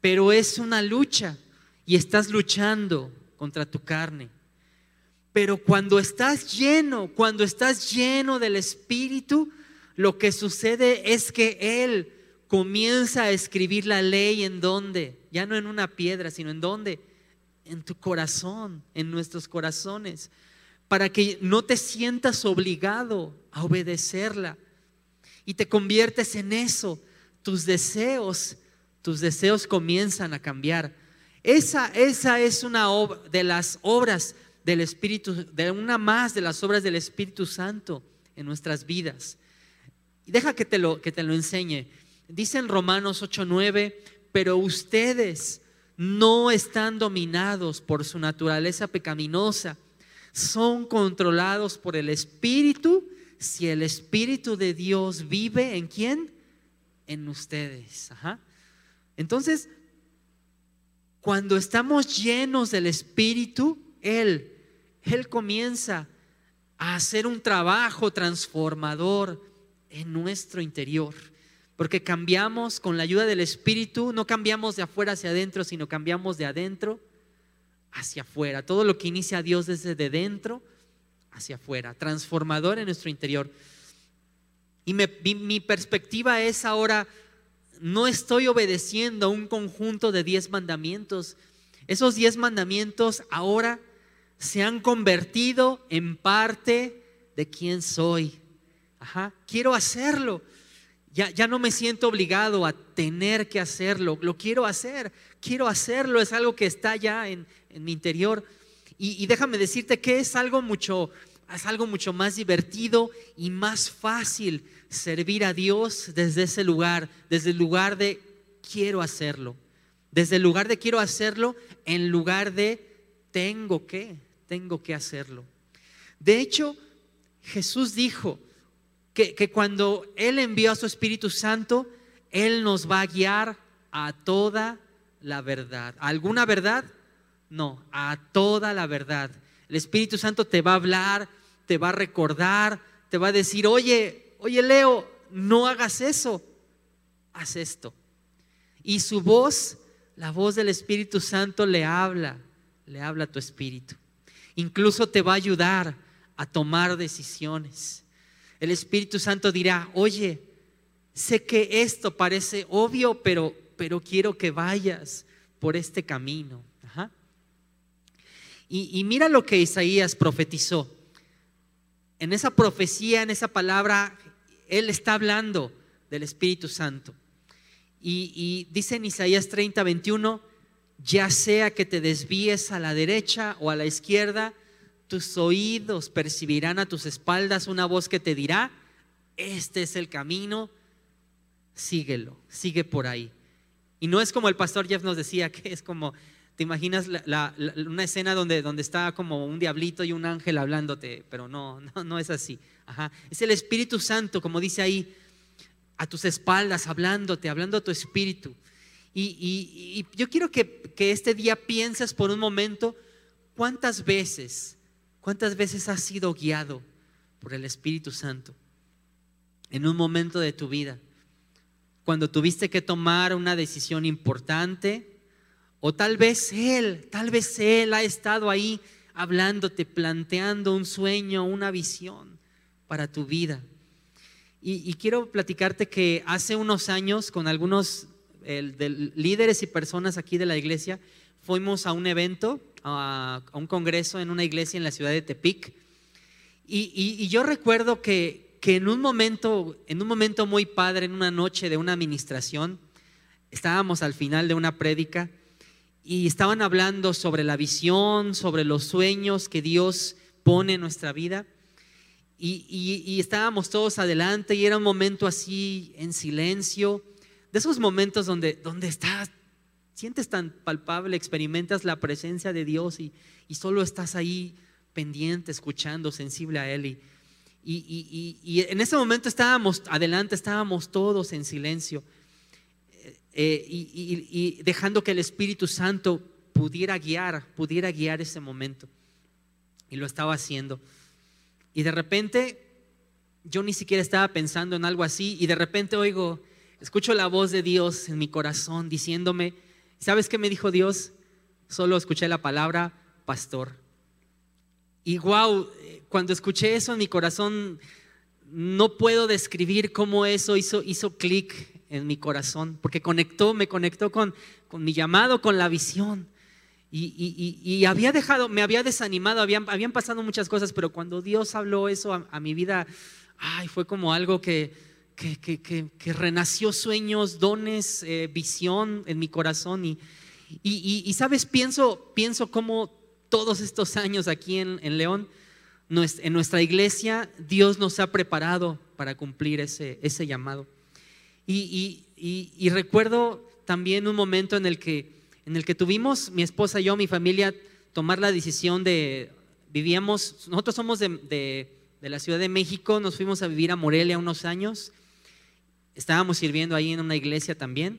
pero es una lucha y estás luchando contra tu carne. Pero cuando estás lleno, cuando estás lleno del Espíritu, lo que sucede es que Él comienza a escribir la ley en donde, ya no en una piedra, sino en donde, en tu corazón, en nuestros corazones, para que no te sientas obligado a obedecerla y te conviertes en eso, tus deseos, tus deseos comienzan a cambiar. Esa, esa es una de las obras del Espíritu, de una más de las obras del Espíritu Santo en nuestras vidas. Deja que te lo, que te lo enseñe. Dice en Romanos 8:9, pero ustedes no están dominados por su naturaleza pecaminosa, son controlados por el Espíritu. Si el Espíritu de Dios vive en quién? en ustedes. Entonces, cuando estamos llenos del Espíritu, Él, Él comienza a hacer un trabajo transformador en nuestro interior. Porque cambiamos con la ayuda del Espíritu, no cambiamos de afuera hacia adentro, sino cambiamos de adentro hacia afuera. Todo lo que inicia Dios desde de dentro hacia afuera, transformador en nuestro interior. Y mi, perspectiva es ahora, no estoy obedeciendo a un conjunto de diez mandamientos. Esos diez mandamientos ahora se han convertido en parte de quién soy. Ajá, quiero hacerlo. Ya, ya, no me siento obligado a tener que hacerlo. Lo quiero hacer. Quiero hacerlo. Es algo que está ya en, mi interior. Y, y, déjame decirte que es algo mucho, es algo mucho más divertido y más fácil servir a Dios desde ese lugar, desde el lugar de quiero hacerlo, desde el lugar de quiero hacerlo en lugar de tengo que, tengo que hacerlo. De hecho, Jesús dijo que, cuando Él envió a su Espíritu Santo, Él nos va a guiar a toda la verdad. ¿Alguna verdad? no, a toda la verdad. El Espíritu Santo te va a hablar, te va a recordar, te va a decir, oye, oye Leo, no hagas eso, haz esto. Y su voz, la voz del Espíritu Santo le habla, le habla a tu espíritu. Incluso te va a ayudar a tomar decisiones. El Espíritu Santo dirá, oye, sé que esto parece obvio, pero, pero quiero que vayas por este camino. Y, y mira lo que Isaías profetizó. En esa profecía, en esa palabra, él está hablando del Espíritu Santo. Y, y, dice en Isaías 30, 21, ya sea que te desvíes a la derecha o a la izquierda, tus oídos percibirán a tus espaldas una voz que te dirá, este es el camino, síguelo, sigue por ahí. Y no es como el pastor Jeff nos decía, que es como, te imaginas una escena donde, donde está como un diablito y un ángel hablándote, pero no, no, no es así. Es el Espíritu Santo, como dice ahí, a tus espaldas, hablándote, hablando a tu espíritu. Y, yo quiero que, que este día pienses por un momento cuántas veces, cuántas veces has sido guiado por el Espíritu Santo en un momento de tu vida, cuando tuviste que tomar una decisión importante, o tal vez Él, tal vez Él ha estado ahí hablándote, planteando un sueño, una visión para tu vida. Y, quiero platicarte que hace unos años con algunos líderes y personas aquí de la iglesia, fuimos a un evento, a, un congreso en una iglesia en la ciudad de Tepic. Y, yo recuerdo que, que, en, un momento, en un momento muy padre, en una noche de una administración, estábamos al final de una prédica y estaban hablando sobre la visión, sobre los sueños que Dios pone en nuestra vida. Y, estábamos todos adelante y era un momento así en silencio, de esos momentos donde, donde estás, sientes tan palpable, experimentas la presencia de Dios y, solo estás ahí pendiente, escuchando, sensible a Él. Y, y, en ese momento estábamos adelante, estábamos todos en silencio eh, y, dejando que el Espíritu Santo pudiera guiar, pudiera guiar ese momento. Y lo estaba haciendo. Y de repente yo ni siquiera estaba pensando en algo así y de repente oigo, escucho la voz de Dios en mi corazón diciéndome, ¿sabes qué me dijo Dios? Solo escuché la palabra pastor. Y wow, cuando escuché eso en mi corazón, no puedo describir cómo eso hizo, hizo clic en mi corazón, porque conectó, me conectó con, con mi llamado, con la visión. Y, había dejado, me había desanimado, habían, habían pasado muchas cosas, pero cuando Dios habló eso a, mi vida, ay, fue como algo que, que, renació sueños, dones, eh, visión en mi corazón. Y, y, sabes, pienso, pienso como todos estos años aquí en, León, en nuestra iglesia, Dios nos ha preparado para cumplir ese, llamado. y recuerdo también un momento en el que en el que tuvimos mi esposa yo, mi familia, tomar la decisión de, vivíamos, nosotros somos de, la Ciudad de México, nos fuimos a vivir a Morelia unos años, estábamos sirviendo ahí en una iglesia también,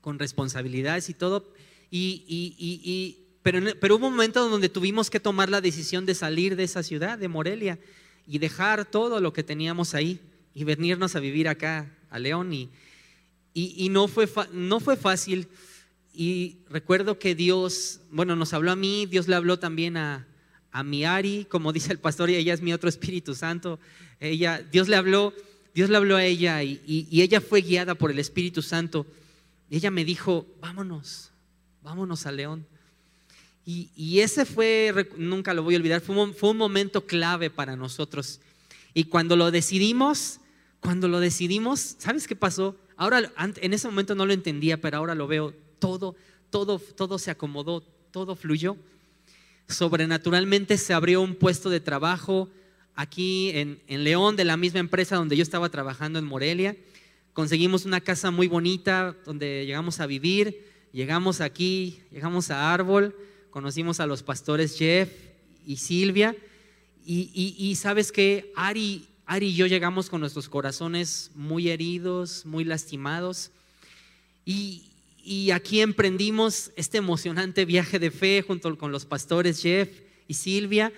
con responsabilidades y todo, y, pero, pero hubo un momento donde tuvimos que tomar la decisión de salir de esa ciudad, de Morelia, y dejar todo lo que teníamos ahí y venirnos a vivir acá, a León, y, y, no, fue no fue fácil y recuerdo que Dios, bueno, nos habló a mí, Dios le habló también a, a mi Ari, como dice el pastor, y ella es mi otro Espíritu Santo. Ella, Dios le habló, Dios le habló a ella y, ella fue guiada por el Espíritu Santo. ella me dijo, vámonos, vámonos a León. Y, y, ese fue, nunca lo voy a olvidar, fue un, fue un momento clave para nosotros. Y cuando lo decidimos, cuando lo decidimos, ¿sabes qué pasó? Ahora, en ese momento no lo entendía, pero ahora lo veo todo, todo, todo se acomodó, todo fluyó. Sobrenaturalmente se abrió un puesto de trabajo aquí en, León de la misma empresa donde yo estaba trabajando en Morelia. Conseguimos una casa muy bonita donde llegamos a vivir. Llegamos aquí, llegamos a Árbol, conocimos a los pastores Jeff y Silvia. Y, sabes que Ari, Ari y yo llegamos con nuestros corazones muy heridos, muy lastimados. Y, y aquí emprendimos este emocionante viaje de fe junto con los pastores Jeff y Silvia.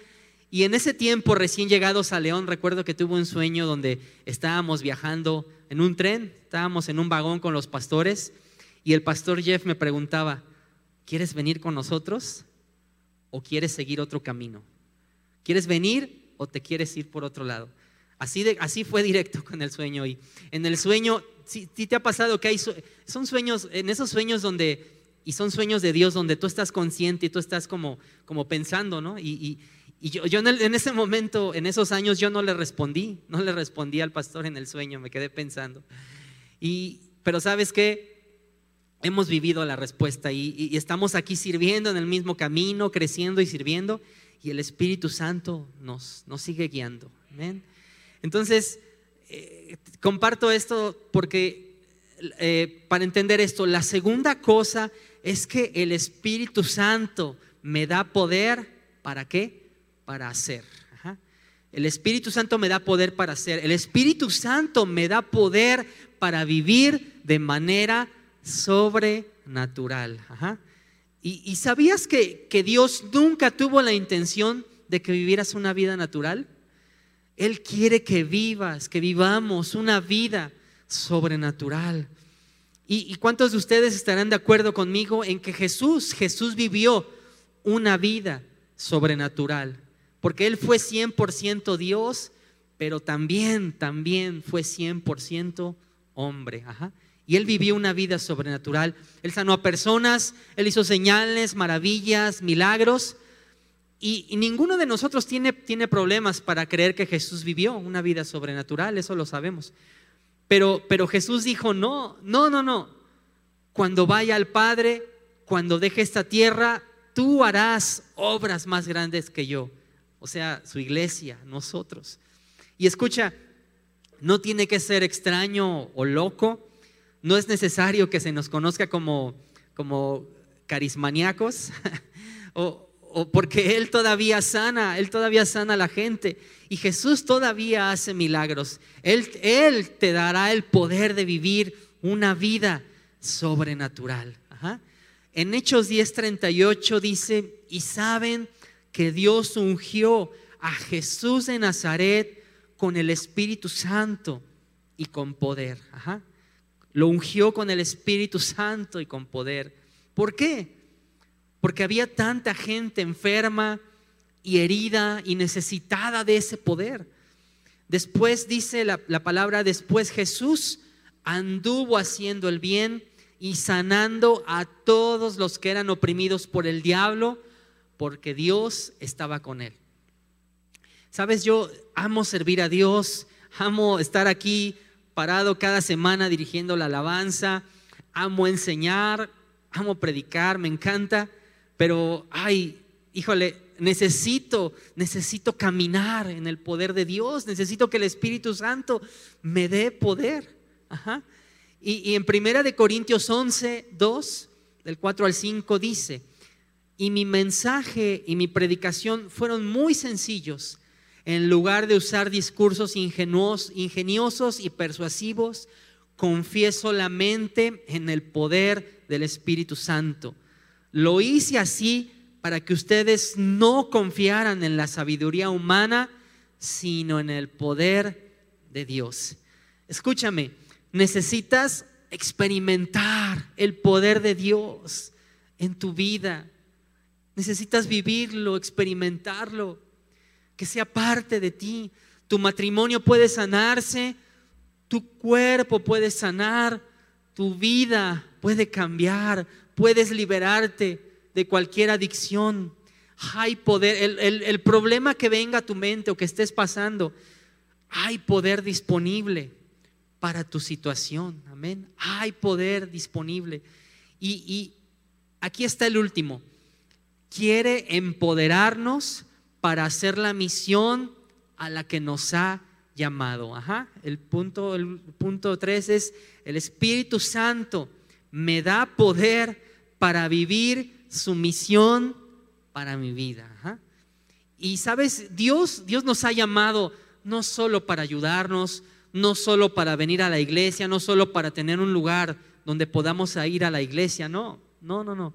Y en ese tiempo, recién llegados a León, recuerdo que tuve un sueño donde estábamos viajando en un tren, estábamos en un vagón con los pastores y el pastor Jeff me preguntaba, ¿quieres venir con nosotros o quieres seguir otro camino? ¿Quieres venir o te quieres ir por otro lado? Así, de, así fue directo con el sueño. Y en el sueño, si, te ha pasado que hay, son sueños, en esos sueños donde, y son sueños de Dios, donde tú estás consciente y tú estás como, como pensando, ¿no? Y, yo, yo en, ese momento, en esos años, yo no le respondí, no le respondí al pastor en el sueño, me quedé pensando. Y, pero sabes qué? Hemos vivido la respuesta y, y estamos aquí sirviendo en el mismo camino, creciendo y sirviendo, y el Espíritu Santo nos, nos sigue guiando. Amén. Entonces, eh, comparto esto porque eh, para entender esto, la segunda cosa es que el Espíritu Santo me da poder para qué? Para hacer. El Espíritu Santo me da poder para hacer. El Espíritu Santo me da poder para vivir de manera sobrenatural. ¿Y, sabías que, que Dios nunca tuvo la intención de que vivieras una vida natural? Él quiere que vivas, que vivamos una vida sobrenatural. ¿Y, cuántos de ustedes estarán de acuerdo conmigo en que Jesús, Jesús vivió una vida sobrenatural? Porque Él fue 100% Dios, pero también, también fue 100% hombre. Y Él vivió una vida sobrenatural. Él sanó a personas, Él hizo señales, maravillas, milagros. Y, ninguno de nosotros tiene, tiene problemas para creer que Jesús vivió una vida sobrenatural, eso lo sabemos. Pero, pero Jesús dijo, no, no, no, no. Cuando vaya al Padre, cuando deje esta tierra, tú harás obras más grandes que yo. O sea, su iglesia, nosotros. Y escucha, no tiene que ser extraño o loco. No es necesario que se nos conozca como, como carismaníacos <laughs> o, o porque Él todavía sana, Él todavía sana a la gente. Y Jesús todavía hace milagros. Él, él te dará el poder de vivir una vida sobrenatural. En Hechos 10:38 dice, y saben que Dios ungió a Jesús de Nazaret con el Espíritu Santo y con poder. Lo ungió con el Espíritu Santo y con poder. ¿Por qué? porque había tanta gente enferma y herida y necesitada de ese poder. Después dice la, palabra, después Jesús anduvo haciendo el bien y sanando a todos los que eran oprimidos por el diablo, porque Dios estaba con él. Sabes, yo amo servir a Dios, amo estar aquí parado cada semana dirigiendo la alabanza, amo enseñar, amo predicar, me encanta pero, ay, híjole, necesito, necesito caminar en el poder de Dios, necesito que el Espíritu Santo me dé poder. Y, en Primera de Corintios 11, 2, del 4 al 5 dice, y mi mensaje y mi predicación fueron muy sencillos. En lugar de usar discursos ingeniosos y persuasivos, confié solamente en el poder del Espíritu Santo lo hice así para que ustedes no confiaran en la sabiduría humana, sino en el poder de Dios. Escúchame, necesitas experimentar el poder de Dios en tu vida. Necesitas vivirlo, experimentarlo, que sea parte de ti. Tu matrimonio puede sanarse, tu cuerpo puede sanar, tu vida puede cambiar, puedes liberarte de cualquier adicción. Hay poder, el, problema que venga a tu mente o que estés pasando, hay poder disponible para tu situación. Amén. Hay poder disponible. Y, y aquí está el último. Quiere empoderarnos para hacer la misión a la que nos ha llamado. Ajá. El punto, el punto tres es el Espíritu Santo me da poder para vivir su misión para mi vida. Y sabes, Dios, Dios nos ha llamado no solo para ayudarnos, no solo para venir a la iglesia, no solo para tener un lugar donde podamos ir a la iglesia. No, no, no, no.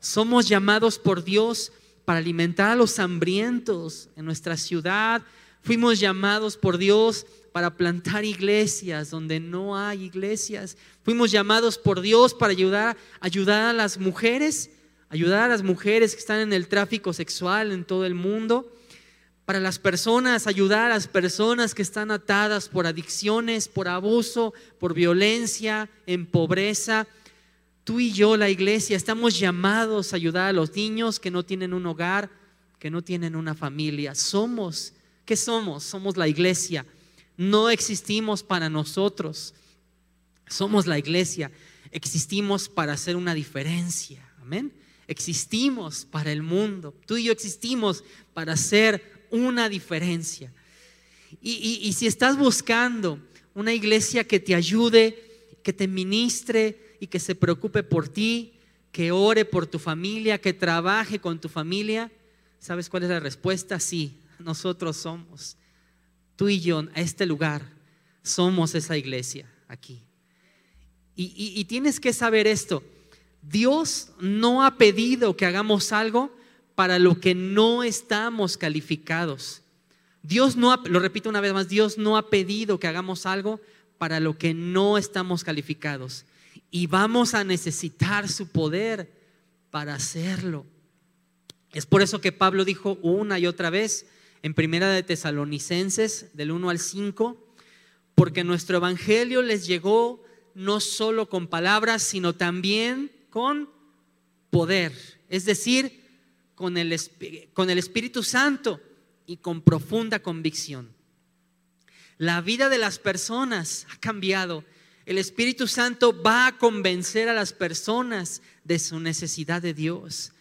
Somos llamados por Dios para alimentar a los hambrientos en nuestra ciudad. Fuimos llamados por Dios para plantar iglesias donde no hay iglesias. Fuimos llamados por Dios para ayudar, ayudar a las mujeres, ayudar a las mujeres que están en el tráfico sexual en todo el mundo. Para las personas, ayudar a las personas que están atadas por adicciones, por abuso, por violencia, en pobreza. Tú y yo, la iglesia, estamos llamados a ayudar a los niños que no tienen un hogar, que no tienen una familia. Somos, ¿qué somos? Somos la iglesia. No existimos para nosotros. Somos la iglesia. Existimos para hacer una diferencia. Amén. Existimos para el mundo. Tú y yo existimos para hacer una diferencia. Y, y si estás buscando una iglesia que te ayude, que te ministre, y que se preocupe por ti, que ore por tu familia, que trabaje con tu familia, ¿sabes cuál es la respuesta? Sí, nosotros somos. Tú y yo, a este lugar, somos esa iglesia aquí. Y, tienes que saber esto. Dios no ha pedido que hagamos algo para lo que no estamos calificados. Dios no, ha, lo repito una vez más, Dios no ha pedido que hagamos algo para lo que no estamos calificados y vamos a necesitar su poder para hacerlo. Es por eso que Pablo dijo una y otra vez en Primera de Tesalonicenses del 1 al 5, porque nuestro evangelio les llegó no solo con palabras, sino también con poder, es decir, con el, con el Espíritu Santo y con profunda convicción. La vida de las personas ha cambiado el Espíritu Santo va a convencer a las personas de su necesidad de Dios.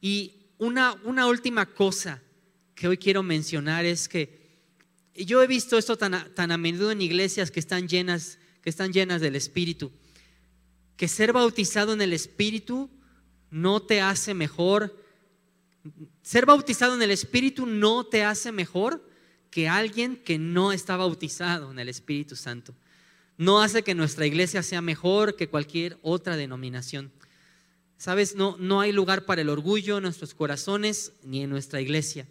Y una, una última cosa que hoy quiero mencionar es que yo he visto esto tan, tan a menudo en iglesias que están llenas, que están llenas del Espíritu, que ser bautizado en el Espíritu no te hace mejor. Ser bautizado en el Espíritu no te hace mejor que alguien que no está bautizado en el Espíritu Santo no hace que nuestra iglesia sea mejor que cualquier otra denominación. Sabes, no, no hay lugar para el orgullo en nuestros corazones ni en nuestra iglesia.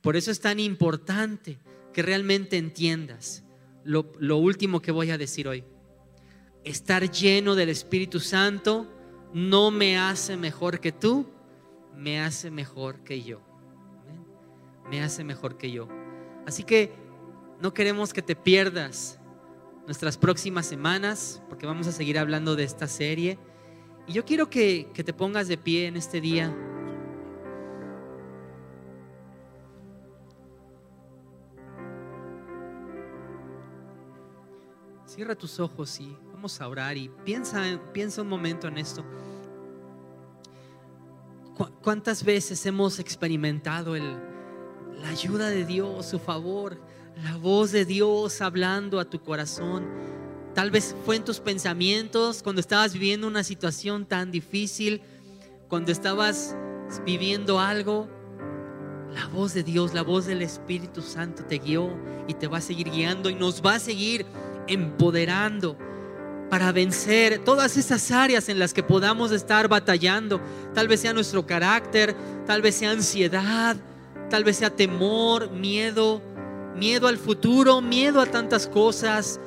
Por eso es tan importante que realmente entiendas lo, lo último que voy a decir hoy. Estar lleno del Espíritu Santo no me hace mejor que tú, me hace mejor que yo. Me hace mejor que yo. Así que no queremos que te pierdas nuestras próximas semanas, porque vamos a seguir hablando de esta serie. Y yo quiero que, te pongas de pie en este día. Cierra tus ojos y vamos a orar y piensa, piensa un momento en esto. ¿Cuántas veces hemos experimentado el, la ayuda de Dios, su favor? La voz de Dios hablando a tu corazón. Tal vez fue en tus pensamientos cuando estabas viviendo una situación tan difícil, cuando estabas viviendo algo. La voz de Dios, la voz del Espíritu Santo te guió y te va a seguir guiando y nos va a seguir empoderando para vencer todas esas áreas en las que podamos estar batallando. Tal vez sea nuestro carácter, tal vez sea ansiedad, tal vez sea temor, miedo miedo al futuro, miedo a tantas cosas.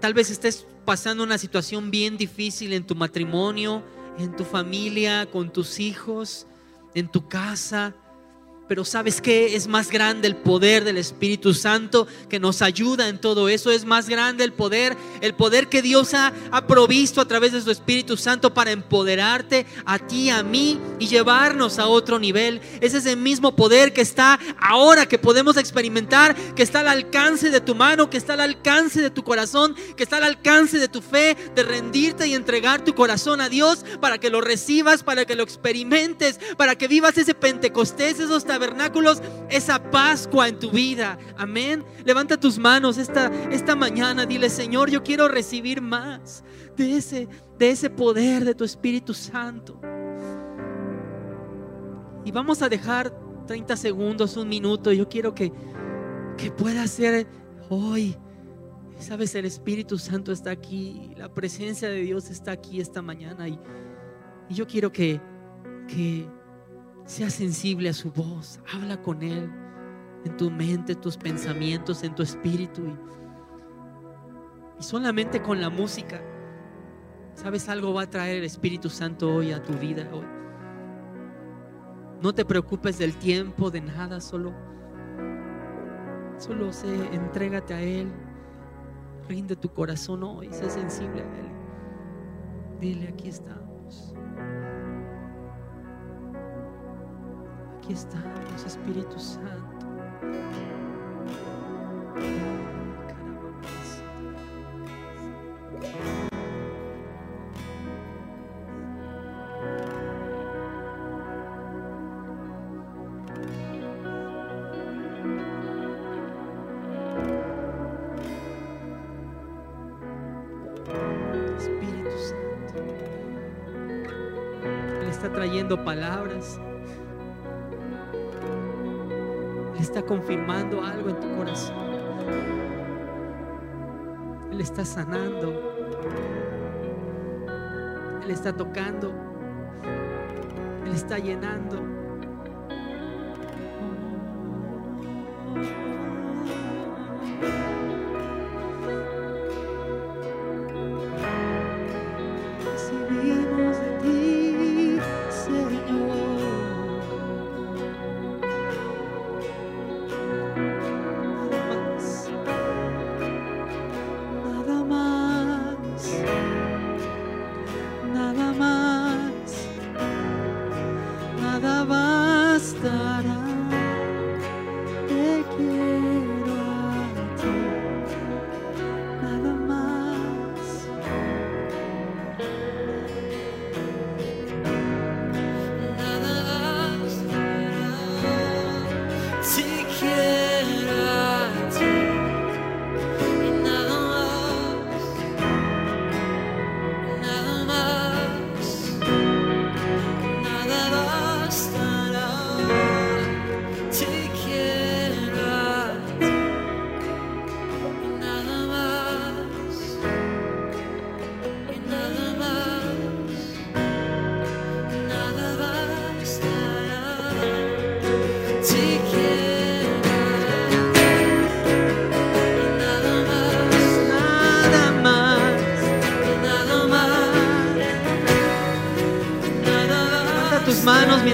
Tal vez estés pasando una situación bien difícil en tu matrimonio, en tu familia, con tus hijos, en tu casa. Pero sabes que es más grande el poder del Espíritu Santo que nos ayuda en todo eso. Es más grande el poder, el poder que Dios ha, provisto a través de su Espíritu Santo para empoderarte a ti, a mí y llevarnos a otro nivel. Es ese mismo poder que está ahora, que podemos experimentar, que está al alcance de tu mano, que está al alcance de tu corazón, que está al alcance de tu fe, de rendirte y entregar tu corazón a Dios para que lo recibas, para que lo experimentes, para que vivas ese Pentecostés, esos esa Pascua en tu vida. Amén. Levanta tus manos esta, esta mañana. Dile, Señor, yo quiero recibir más de ese, de ese poder de tu Espíritu Santo. Y vamos a dejar 30 segundos, un minuto. Yo quiero que, que pueda ser hoy Sabes, el Espíritu Santo está aquí, la presencia de Dios está aquí esta mañana y, y yo quiero que, que seas sensible a su voz, habla con Él en tu mente, tus pensamientos, en tu espíritu y, solamente con la música, sabes, algo va a traer el Espíritu Santo hoy a tu vida hoy. No te preocupes del tiempo, de nada, solo, solo sé, entrégate a Él. Rinde tu corazón hoy, sé sensible a Él. Dile, aquí estamos. Aquí estamos, Espíritu Santo. Espíritu Santo. Él está trayendo palabras. Está confirmando algo en tu corazón. Él está sanando. Él está tocando. Él está llenando.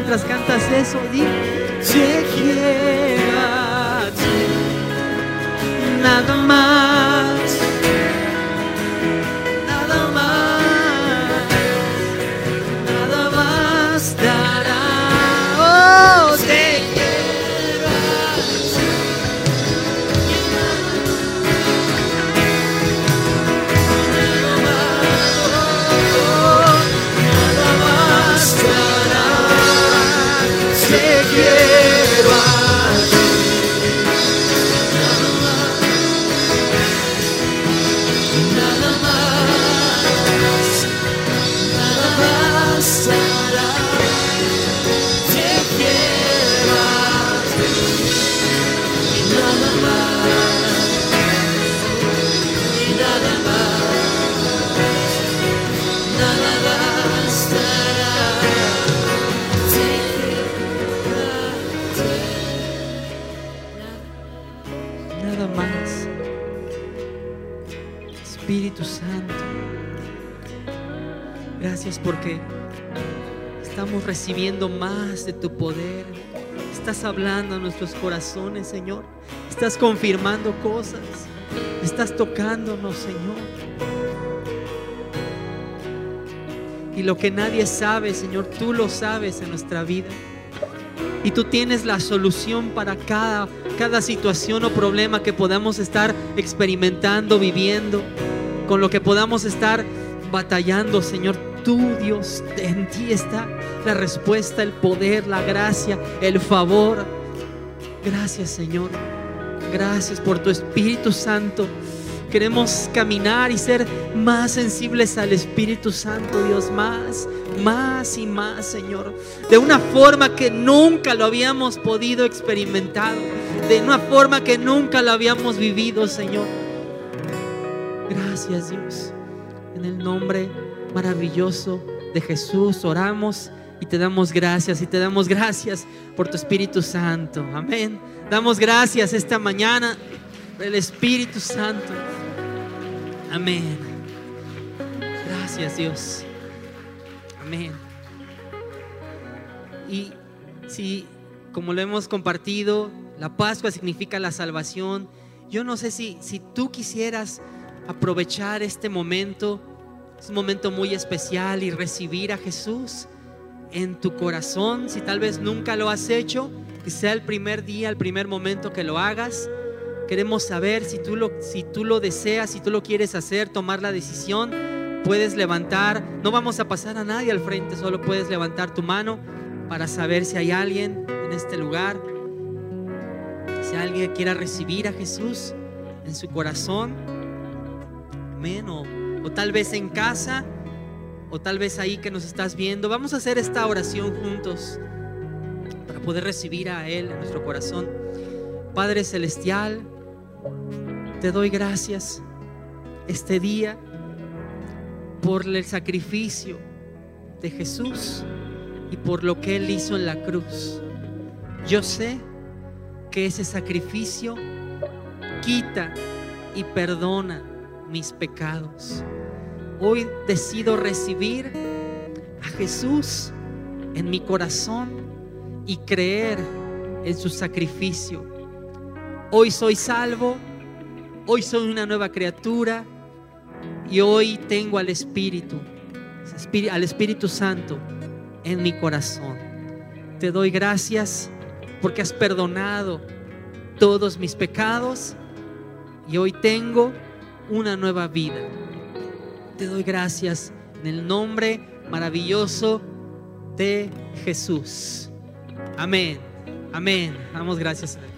Mientras cantas eso. Di, recibiendo más de tu poder. Estás hablando a nuestros corazones, Señor. Estás confirmando cosas. Estás tocándonos, Señor. Y lo que nadie sabe, Señor, tú lo sabes en nuestra vida. Y tú tienes la solución para cada, cada situación o problema que podamos estar experimentando, viviendo, con lo que podamos estar batallando, Señor. Tú, Dios, en ti está la respuesta, el poder, la gracia, el favor. Gracias, Señor. Gracias por tu Espíritu Santo. Queremos caminar y ser más sensibles al Espíritu Santo, Dios, más, más y más, Señor. De una forma que nunca lo habíamos podido experimentar, de una forma que nunca lo habíamos vivido, Señor. Gracias Dios. En el nombre maravilloso de Jesús oramos y te damos gracias y te damos gracias por tu Espíritu Santo. Amén. Damos gracias esta mañana por el Espíritu Santo. Amén. Gracias Dios. Amén. Y si, como lo hemos compartido, la Pascua significa la salvación. Yo no sé si, si tú quisieras aprovechar este momento, es un momento muy especial y recibir a Jesús en tu corazón, si tal vez nunca lo has hecho, que sea el primer día, el primer momento que lo hagas. Queremos saber si tú lo, si tú lo deseas, si tú lo quieres hacer, tomar la decisión, puedes levantar, no vamos a pasar a nadie al frente, solo puedes levantar tu mano para saber si hay alguien en este lugar, si alguien quiera recibir a Jesús en su corazón, amén, o, o tal vez en casa, o tal vez ahí que nos estás viendo, vamos a hacer esta oración juntos para poder recibir a Él en nuestro corazón. Padre Celestial, te doy gracias este día por el sacrificio de Jesús y por lo que Él hizo en la cruz. Yo sé que ese sacrificio quita y perdona mis pecados. Hoy decido recibir a Jesús en mi corazón y creer en su sacrificio. Hoy soy salvo, hoy soy una nueva criatura y hoy tengo al Espíritu, al Espíritu Santo en mi corazón. Te doy gracias porque has perdonado todos mis pecados y hoy tengo una nueva vida. Te doy gracias en el nombre maravilloso de Jesús. Amén. Amén. Damos gracias a Él.